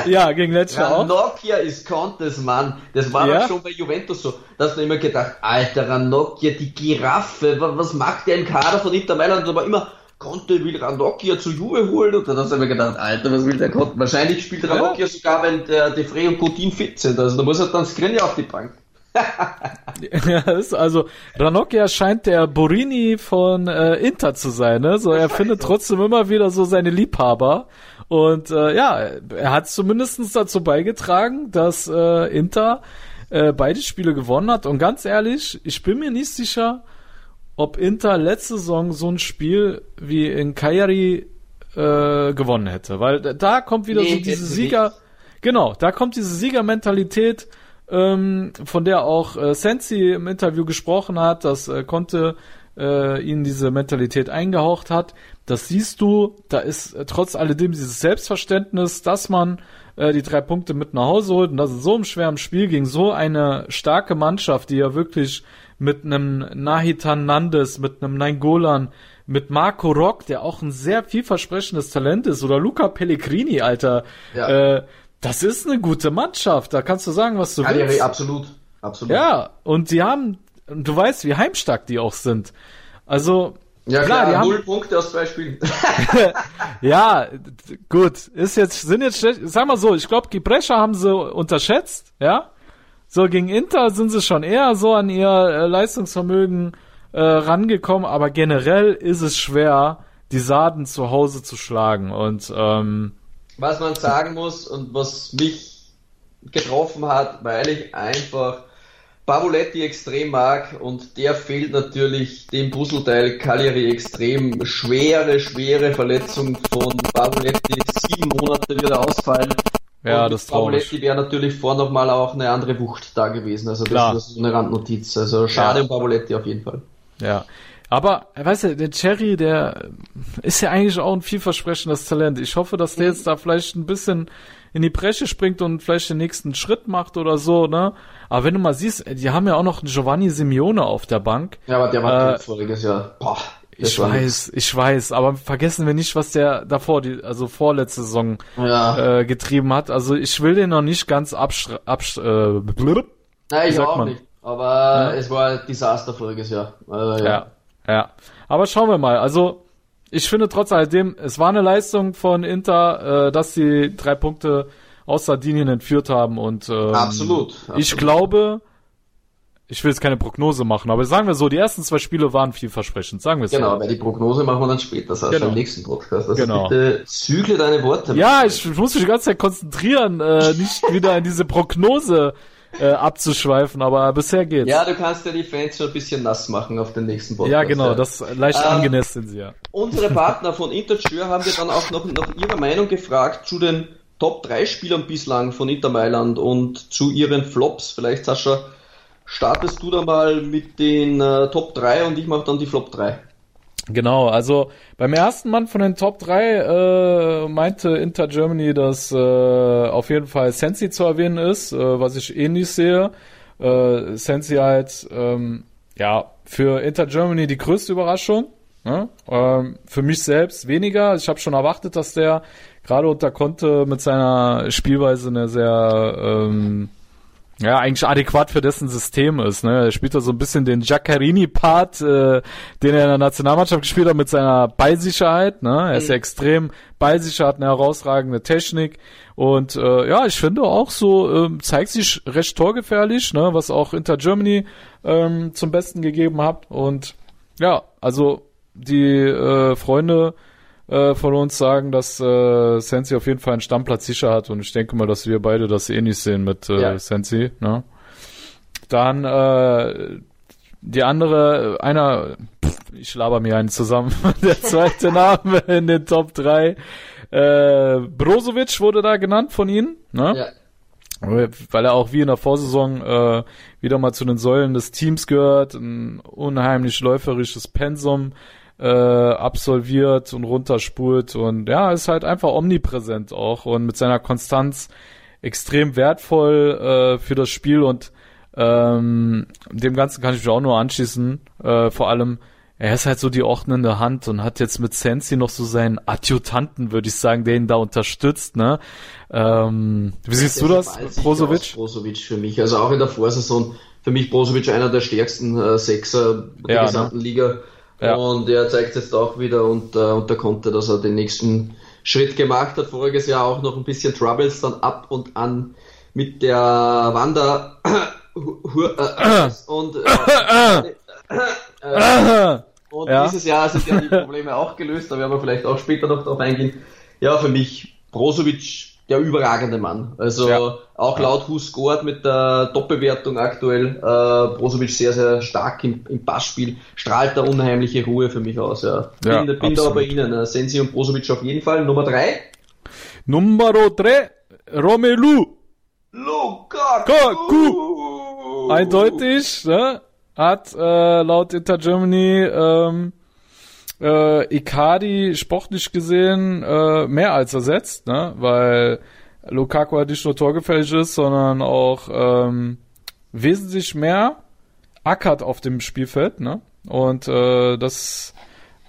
ja, gegen Lecce auch. Ranocchia ist Contes Mann. Das war ja. schon bei Juventus so. Da hast du immer gedacht, alter Ranocchia, die Giraffe, was macht der im Kader von Inter Mailand? Aber immer Conte will Ranocchia zu Juve holen und dann hast du mir gedacht, Alter, was will der Conte? Wahrscheinlich spielt Ranocchia ja. sogar, wenn der De Frey und Coutin fit sind. Also da muss er dann Skriniar auf die Bank also Ranocchia scheint der Borini von äh, Inter zu sein, ne? So er findet trotzdem immer wieder so seine Liebhaber und äh, ja, er hat zumindest dazu beigetragen, dass äh, Inter äh, beide Spiele gewonnen hat und ganz ehrlich, ich bin mir nicht sicher, ob Inter letzte Saison so ein Spiel wie in Cagliari äh, gewonnen hätte, weil da kommt wieder nee, so diese Sieger, nicht. genau, da kommt diese Siegermentalität ähm, von der auch äh, Sensi im Interview gesprochen hat, dass äh, konnte äh, ihnen diese Mentalität eingehaucht hat. Das siehst du, da ist äh, trotz alledem dieses Selbstverständnis, dass man äh, die drei Punkte mit nach Hause holt und das in so einem schweren Spiel gegen so eine starke Mannschaft, die ja wirklich mit einem Nahitan Nandes, mit einem Nainggolan, mit Marco Rock, der auch ein sehr vielversprechendes Talent ist, oder Luca Pellegrini, Alter, ja. äh, das ist eine gute Mannschaft. Da kannst du sagen, was du Cagliari, willst. absolut. Absolut. Ja, und die haben, du weißt, wie heimstark die auch sind. Also, ja, klar, klar die haben null Punkte aus zwei Spielen. ja, gut, ist jetzt, sind jetzt schlecht, sag mal so, ich glaube, die Brescia haben sie unterschätzt, ja. So, gegen Inter sind sie schon eher so an ihr äh, Leistungsvermögen äh, rangekommen, aber generell ist es schwer, die Saaden zu Hause zu schlagen und, ähm, was man sagen muss und was mich getroffen hat, weil ich einfach Pavoletti extrem mag und der fehlt natürlich dem Puzzleteil Cagliari extrem. Schwere, schwere Verletzung von Pavoletti. Sieben Monate wird er ausfallen. Ja, und das. Pavoletti wäre natürlich vor nochmal auch eine andere Wucht da gewesen. Also das, das ist eine Randnotiz. Also schade ja. um Pavoletti auf jeden Fall. Ja. Aber, weißt du, der Cherry, der ist ja eigentlich auch ein vielversprechendes Talent. Ich hoffe, dass der jetzt da vielleicht ein bisschen in die Bresche springt und vielleicht den nächsten Schritt macht oder so, ne? Aber wenn du mal siehst, die haben ja auch noch einen Giovanni Simeone auf der Bank. Ja, aber der war äh, voriges Jahr. Boah. Ich weiß, ich weiß, aber vergessen wir nicht, was der davor, die, also vorletzte Saison ja. äh, getrieben hat. Also ich will den noch nicht ganz absch... absch äh, blub, Nein, ich auch man? nicht. Aber ja. es war ein Desaster voriges Jahr. Also, ja. ja. Ja, aber schauen wir mal. Also ich finde trotz alledem, es war eine Leistung von Inter, äh, dass sie drei Punkte aus Sardinien entführt haben und ähm, absolut, absolut. ich glaube, ich will jetzt keine Prognose machen, aber sagen wir so, die ersten zwei Spiele waren vielversprechend, sagen wir es Genau, so. weil die Prognose machen wir dann später, das heißt genau. beim nächsten Podcast. Also genau. bitte zügle deine Worte. Ja, ich, ich muss mich die ganze Zeit konzentrieren, äh, nicht wieder in diese Prognose äh, abzuschweifen, aber bisher geht's. Ja, du kannst ja die Fans schon ein bisschen nass machen auf den nächsten Podcast. Ja, genau, ja. das leicht äh, angenässt sind sie ja. Unsere Partner von Interjur haben wir dann auch noch nach ihrer Meinung gefragt zu den Top 3 Spielern bislang von Inter Mailand und zu ihren Flops. Vielleicht, Sascha, startest du da mal mit den äh, Top 3 und ich mache dann die Flop 3. Genau, also beim ersten Mann von den Top 3 äh, meinte Inter Germany, dass äh, auf jeden Fall Sensi zu erwähnen ist, äh, was ich ähnlich sehe. Äh, Sensi halt, ähm, ja, für Inter Germany die größte Überraschung. Ne? Ähm, für mich selbst weniger. Ich habe schon erwartet, dass der gerade unter Conte mit seiner Spielweise eine sehr ähm, ja, eigentlich adäquat für dessen System ist. Ne? Er spielt da so ein bisschen den Giaccarini-Part, äh, den er in der Nationalmannschaft gespielt hat mit seiner Beisicherheit. Ne? Er ist ja mhm. extrem beisicher, hat eine herausragende Technik und äh, ja, ich finde auch so ähm, zeigt sich recht torgefährlich, ne? was auch Inter Germany ähm, zum Besten gegeben hat und ja, also die äh, Freunde äh, von uns sagen, dass äh, Sensi auf jeden Fall einen Stammplatz sicher hat und ich denke mal, dass wir beide das eh nicht sehen mit äh, ja. Sensi. Ne? Dann äh, die andere, einer, pff, ich laber mir einen zusammen, der zweite Name in den Top 3. Äh, Brozovic wurde da genannt von Ihnen, ne? Ja. Weil er auch wie in der Vorsaison äh, wieder mal zu den Säulen des Teams gehört, ein unheimlich läuferisches Pensum äh, absolviert und runterspult und ja, ist halt einfach omnipräsent auch und mit seiner Konstanz extrem wertvoll äh, für das Spiel und ähm, dem Ganzen kann ich mich auch nur anschließen. Äh, vor allem, er ist halt so die ordnende Hand und hat jetzt mit Sensi noch so seinen Adjutanten, würde ich sagen, der ihn da unterstützt. Ne? Ähm, wie siehst du das, Brozovic? Brozovic für mich, also auch in der Vorsaison für mich Brozovic einer der stärksten äh, Sechser der ja, ne? gesamten ne? Liga. Ja. Und er zeigt jetzt auch wieder unter, unter Konte, dass er den nächsten Schritt gemacht hat. Voriges Jahr auch noch ein bisschen Troubles dann ab und an mit der Wander äh, und, äh, äh, und ja. dieses Jahr sind ja die Probleme auch gelöst, da werden wir vielleicht auch später noch drauf eingehen. Ja, für mich Brozovic der überragende Mann. Also ja. auch laut Who Scored mit der Doppelwertung aktuell, äh, Brozovic sehr, sehr stark im, im Passspiel, strahlt da unheimliche Ruhe für mich aus. Ja. ja bin, bin da bei Ihnen. Äh, Sensi und Brozovic auf jeden Fall. Nummer drei. Nummer drei, Romelu. Lukaku. Eindeutig, ne? Hat äh, laut Inter Germany ähm, äh, Icardi sportlich gesehen äh, mehr als ersetzt, ne? weil Lukaku halt nicht nur torgefällig ist, sondern auch ähm, wesentlich mehr ackert auf dem Spielfeld. Ne? Und äh, das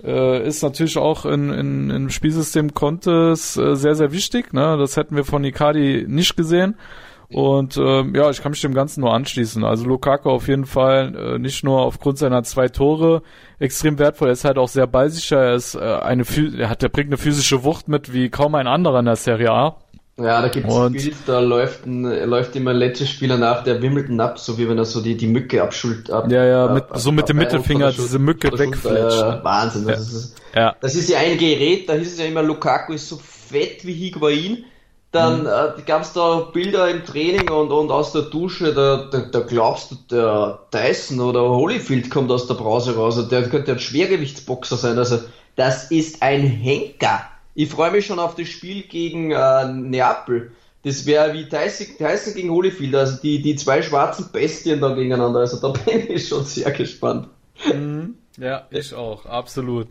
äh, ist natürlich auch in, in, im Spielsystem Contes äh, sehr, sehr wichtig. Ne? Das hätten wir von Icardi nicht gesehen. Und ähm, ja, ich kann mich dem Ganzen nur anschließen. Also Lukaku auf jeden Fall äh, nicht nur aufgrund seiner zwei Tore extrem wertvoll, er ist halt auch sehr ballsicher, er ist äh, eine er hat der bringt eine physische Wucht mit wie kaum ein anderer in der Serie A. Ja, da gibt es ein Bild, da läuft, ein, läuft immer ein letzter Spieler nach, der wimmelt ihn ab, so wie wenn er so die, die Mücke abschult. Ab, ja, ja, mit, ab, so mit dem Mittelfinger diese Mücke wegfletscht. Ja, Wahnsinn. Das, ja. Ist, ja. das ist ja ein Gerät, da hieß es ja immer, Lukaku ist so fett wie Higuain dann mhm. äh, gab es da Bilder im Training und, und aus der Dusche, da, da, da glaubst du, der Tyson oder Holyfield kommt aus der Brause raus. Der könnte ein Schwergewichtsboxer sein. Also das ist ein Henker. Ich freue mich schon auf das Spiel gegen äh, Neapel. Das wäre wie Tyson, Tyson gegen Holyfield, also die, die zwei schwarzen Bestien da gegeneinander. Also da bin ich schon sehr gespannt. Mhm. Ja, ich auch, absolut.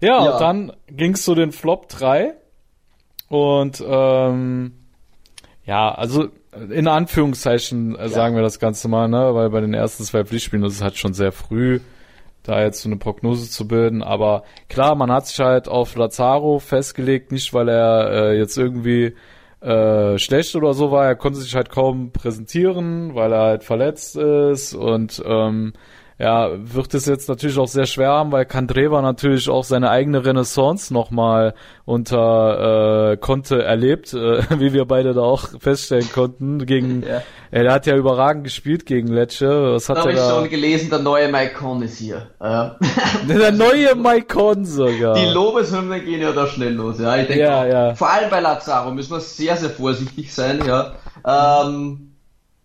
Ja, ja. und dann ging es zu den Flop 3. Und ähm, ja, also in Anführungszeichen äh, sagen wir das Ganze mal, ne? Weil bei den ersten zwei Pflichtspielen ist es halt schon sehr früh, da jetzt so eine Prognose zu bilden. Aber klar, man hat sich halt auf Lazaro festgelegt, nicht weil er äh, jetzt irgendwie äh, schlecht oder so war, er konnte sich halt kaum präsentieren, weil er halt verletzt ist und ähm, ja, wird es jetzt natürlich auch sehr schwer haben, weil Kandreva natürlich auch seine eigene Renaissance nochmal unter äh, Conte erlebt, äh, wie wir beide da auch feststellen konnten. Gegen, ja. er hat ja überragend gespielt gegen Lecce. Was hat da da? ich schon gelesen, der neue Maicon ist hier. Äh. der neue Maicon sogar. Die Lobeshymnen gehen ja da schnell los. Ja, ich denke, ja, ja. vor allem bei Lazaro müssen wir sehr, sehr vorsichtig sein. Ja. Ähm,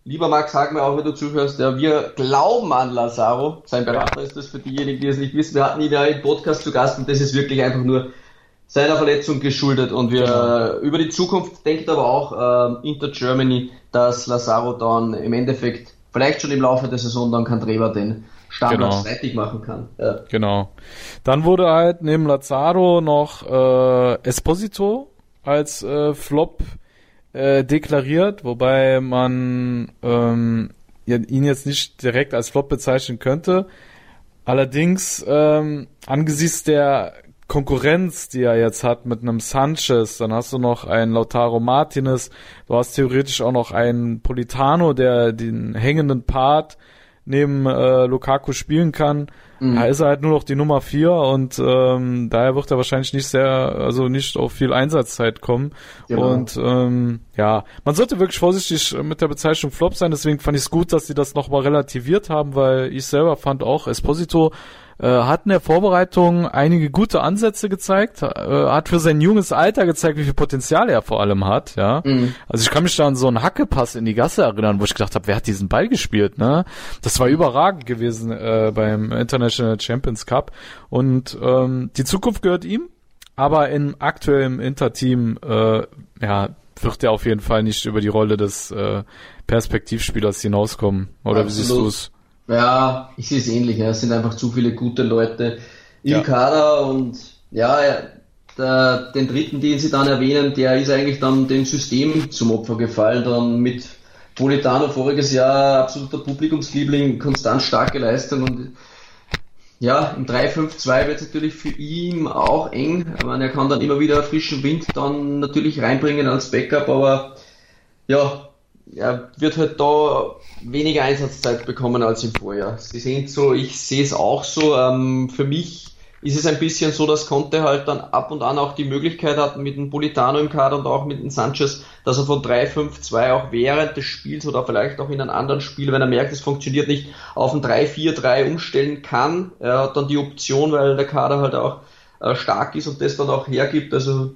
Lieber Max, sag mir auch, wenn du zuhörst, ja, wir glauben an Lazaro. Sein Berater ist das für diejenigen, die es nicht wissen. Wir hatten ihn ja im Podcast zu Gast und das ist wirklich einfach nur seiner Verletzung geschuldet. Und wir genau. über die Zukunft denkt aber auch äh, Inter Germany, dass Lazaro dann im Endeffekt vielleicht schon im Laufe der Saison dann Kandreva den Standard genau. machen kann. Ja. Genau. Dann wurde halt neben Lazaro noch äh, Esposito als äh, Flop äh, deklariert, wobei man ähm, ihn jetzt nicht direkt als Flop bezeichnen könnte. Allerdings ähm, angesichts der Konkurrenz, die er jetzt hat mit einem Sanchez, dann hast du noch einen Lautaro Martinez, du hast theoretisch auch noch einen Politano, der den hängenden Part neben äh, Lukaku spielen kann. Mhm. Da ist er halt nur noch die Nummer vier und ähm, daher wird er wahrscheinlich nicht sehr, also nicht auf viel Einsatzzeit kommen. Genau. Und ähm, ja, man sollte wirklich vorsichtig mit der Bezeichnung Flop sein, deswegen fand ich es gut, dass sie das nochmal relativiert haben, weil ich selber fand auch Esposito äh, hat in der Vorbereitung einige gute Ansätze gezeigt, äh, hat für sein junges Alter gezeigt, wie viel Potenzial er vor allem hat, ja. Mhm. Also ich kann mich da an so einen Hackepass in die Gasse erinnern, wo ich gedacht habe, wer hat diesen Ball gespielt, ne? Das war überragend gewesen äh, beim International Champions Cup und ähm, die Zukunft gehört ihm, aber im aktuellen Interteam, äh, ja, wird er auf jeden Fall nicht über die Rolle des äh, Perspektivspielers hinauskommen. Oder Absolut. wie siehst du es? Ja, ich sehe es ähnlich. Ja. Es sind einfach zu viele gute Leute im ja. Kader und ja, der, den dritten, den Sie dann erwähnen, der ist eigentlich dann dem System zum Opfer gefallen. Dann mit Politano voriges Jahr absoluter Publikumsliebling, konstant starke Leistung und ja, im 3-5-2 wird es natürlich für ihn auch eng. Ich meine, er kann dann immer wieder frischen Wind dann natürlich reinbringen als Backup, aber ja, er wird halt da weniger Einsatzzeit bekommen als im Vorjahr. Sie sehen so, ich sehe es auch so. Ähm, für mich ist es ein bisschen so, dass Conte halt dann ab und an auch die Möglichkeit hat mit dem Politano im Kader und auch mit dem Sanchez, dass er von 3-5-2 auch während des Spiels oder vielleicht auch in einem anderen Spiel, wenn er merkt, es funktioniert nicht, auf ein 3-4-3 umstellen kann. Er hat dann die Option, weil der Kader halt auch äh, stark ist und das dann auch hergibt. Also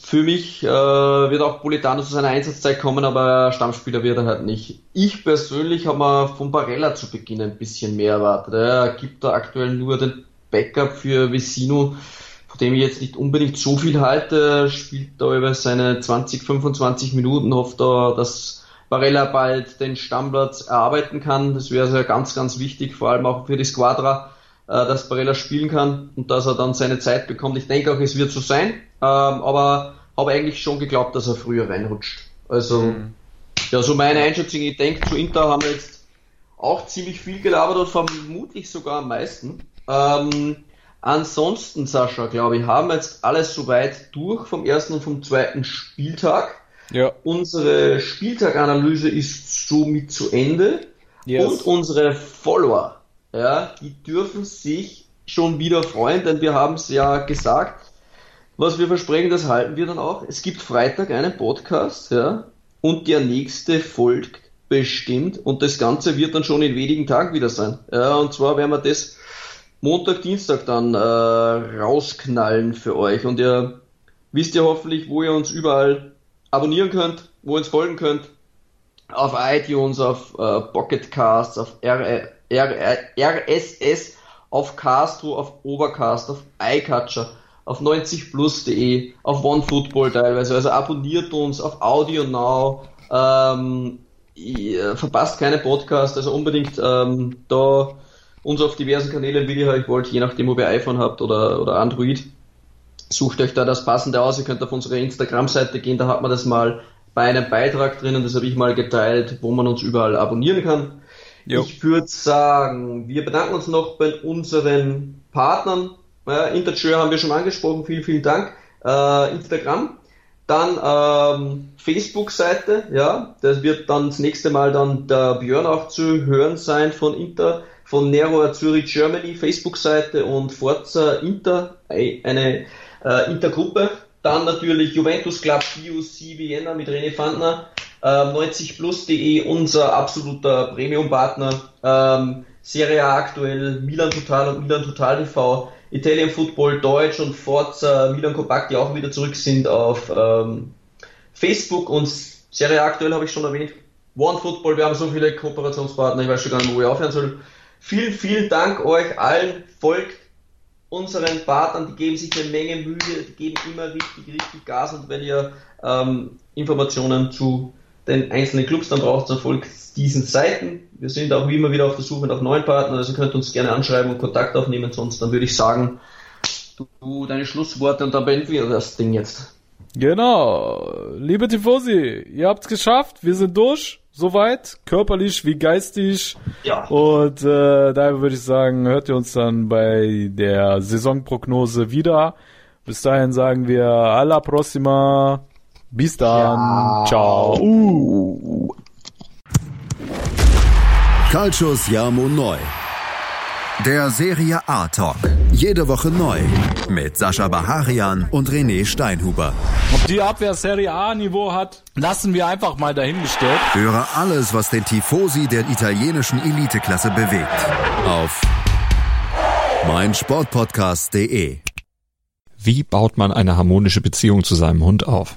für mich äh, wird auch Politano zu seiner Einsatzzeit kommen, aber Stammspieler wird er halt nicht. Ich persönlich habe mir von Barella zu Beginn ein bisschen mehr erwartet. Er gibt da aktuell nur den Backup für Vecino, von dem ich jetzt nicht unbedingt so viel halte. Spielt da über seine 20, 25 Minuten, hofft da, dass Barella bald den Stammplatz erarbeiten kann. Das wäre sehr ganz, ganz wichtig, vor allem auch für die Squadra dass Barella spielen kann und dass er dann seine Zeit bekommt. Ich denke auch, es wird so sein, ähm, aber habe eigentlich schon geglaubt, dass er früher reinrutscht. Also, mhm. ja, so meine Einschätzung. Ich denke, zu Inter haben wir jetzt auch ziemlich viel gelabert und vermutlich sogar am meisten. Ähm, ansonsten, Sascha, glaube ich, haben wir jetzt alles soweit durch vom ersten und vom zweiten Spieltag. Ja. Unsere Spieltaganalyse ist somit zu Ende. Yes. Und unsere Follower ja, die dürfen sich schon wieder freuen, denn wir haben es ja gesagt, was wir versprechen, das halten wir dann auch. Es gibt Freitag einen Podcast, ja, und der nächste folgt bestimmt und das Ganze wird dann schon in wenigen Tagen wieder sein. Ja, und zwar werden wir das Montag, Dienstag dann äh, rausknallen für euch und ihr wisst ja hoffentlich, wo ihr uns überall abonnieren könnt, wo ihr uns folgen könnt. Auf iTunes, auf äh, Pocket Casts, auf R RSS, auf Castro, auf Overcast, auf iCatcher, auf 90plus.de, auf OneFootball teilweise. Also abonniert uns auf Audio Now. Ähm, ihr verpasst keine Podcast, also unbedingt ähm, da uns auf diversen Kanälen Video hören wollt, je nachdem, ob ihr iPhone habt oder, oder Android. Sucht euch da das passende aus. Ihr könnt auf unsere Instagram-Seite gehen, da hat man das mal bei einem Beitrag drinnen, das habe ich mal geteilt, wo man uns überall abonnieren kann. Jo. Ich würde sagen, wir bedanken uns noch bei unseren Partnern. Äh, Interture haben wir schon angesprochen, vielen, vielen Dank. Äh, Instagram, dann ähm, Facebook-Seite, ja, das wird dann das nächste Mal dann der Björn auch zu hören sein von Inter, von Nero Zürich Germany, Facebook-Seite und Forza Inter, eine äh, Intergruppe. Dann natürlich Juventus Club BUC Vienna mit René Fandner, 90plus.de, ähm, unser absoluter Premium-Partner. Ähm, Serie A aktuell, Milan Total und Milan Total TV, Italian Football Deutsch und Forza Milan Kompakt, die auch wieder zurück sind auf ähm, Facebook und Serie A aktuell habe ich schon erwähnt. One Football, wir haben so viele Kooperationspartner, ich weiß schon gar nicht, wo ich aufhören soll. Vielen, vielen Dank euch allen. Folgt unseren Partnern, die geben sich eine Menge Mühe, die geben immer richtig, richtig Gas und wenn ihr ähm, Informationen zu den einzelnen Clubs dann braucht, dann folgt diesen Seiten. Wir sind auch wie immer wieder auf der Suche nach neuen Partnern, also könnt uns gerne anschreiben und Kontakt aufnehmen, sonst dann würde ich sagen, du deine Schlussworte und dann beenden wir das Ding jetzt. Genau, liebe Tifosi, ihr habt's geschafft, wir sind durch. soweit, körperlich wie geistig. Ja. Und äh, daher würde ich sagen, hört ihr uns dann bei der Saisonprognose wieder. Bis dahin sagen wir alla prossima. Bis dann. Ja. Ciao. Uh. Calcio Siamo Neu. Der Serie A Talk. Jede Woche neu. Mit Sascha Baharian und René Steinhuber. Ob die Abwehr Serie A Niveau hat, lassen wir einfach mal dahingestellt. Höre alles, was den Tifosi der italienischen Eliteklasse bewegt. Auf meinsportpodcast.de. Wie baut man eine harmonische Beziehung zu seinem Hund auf?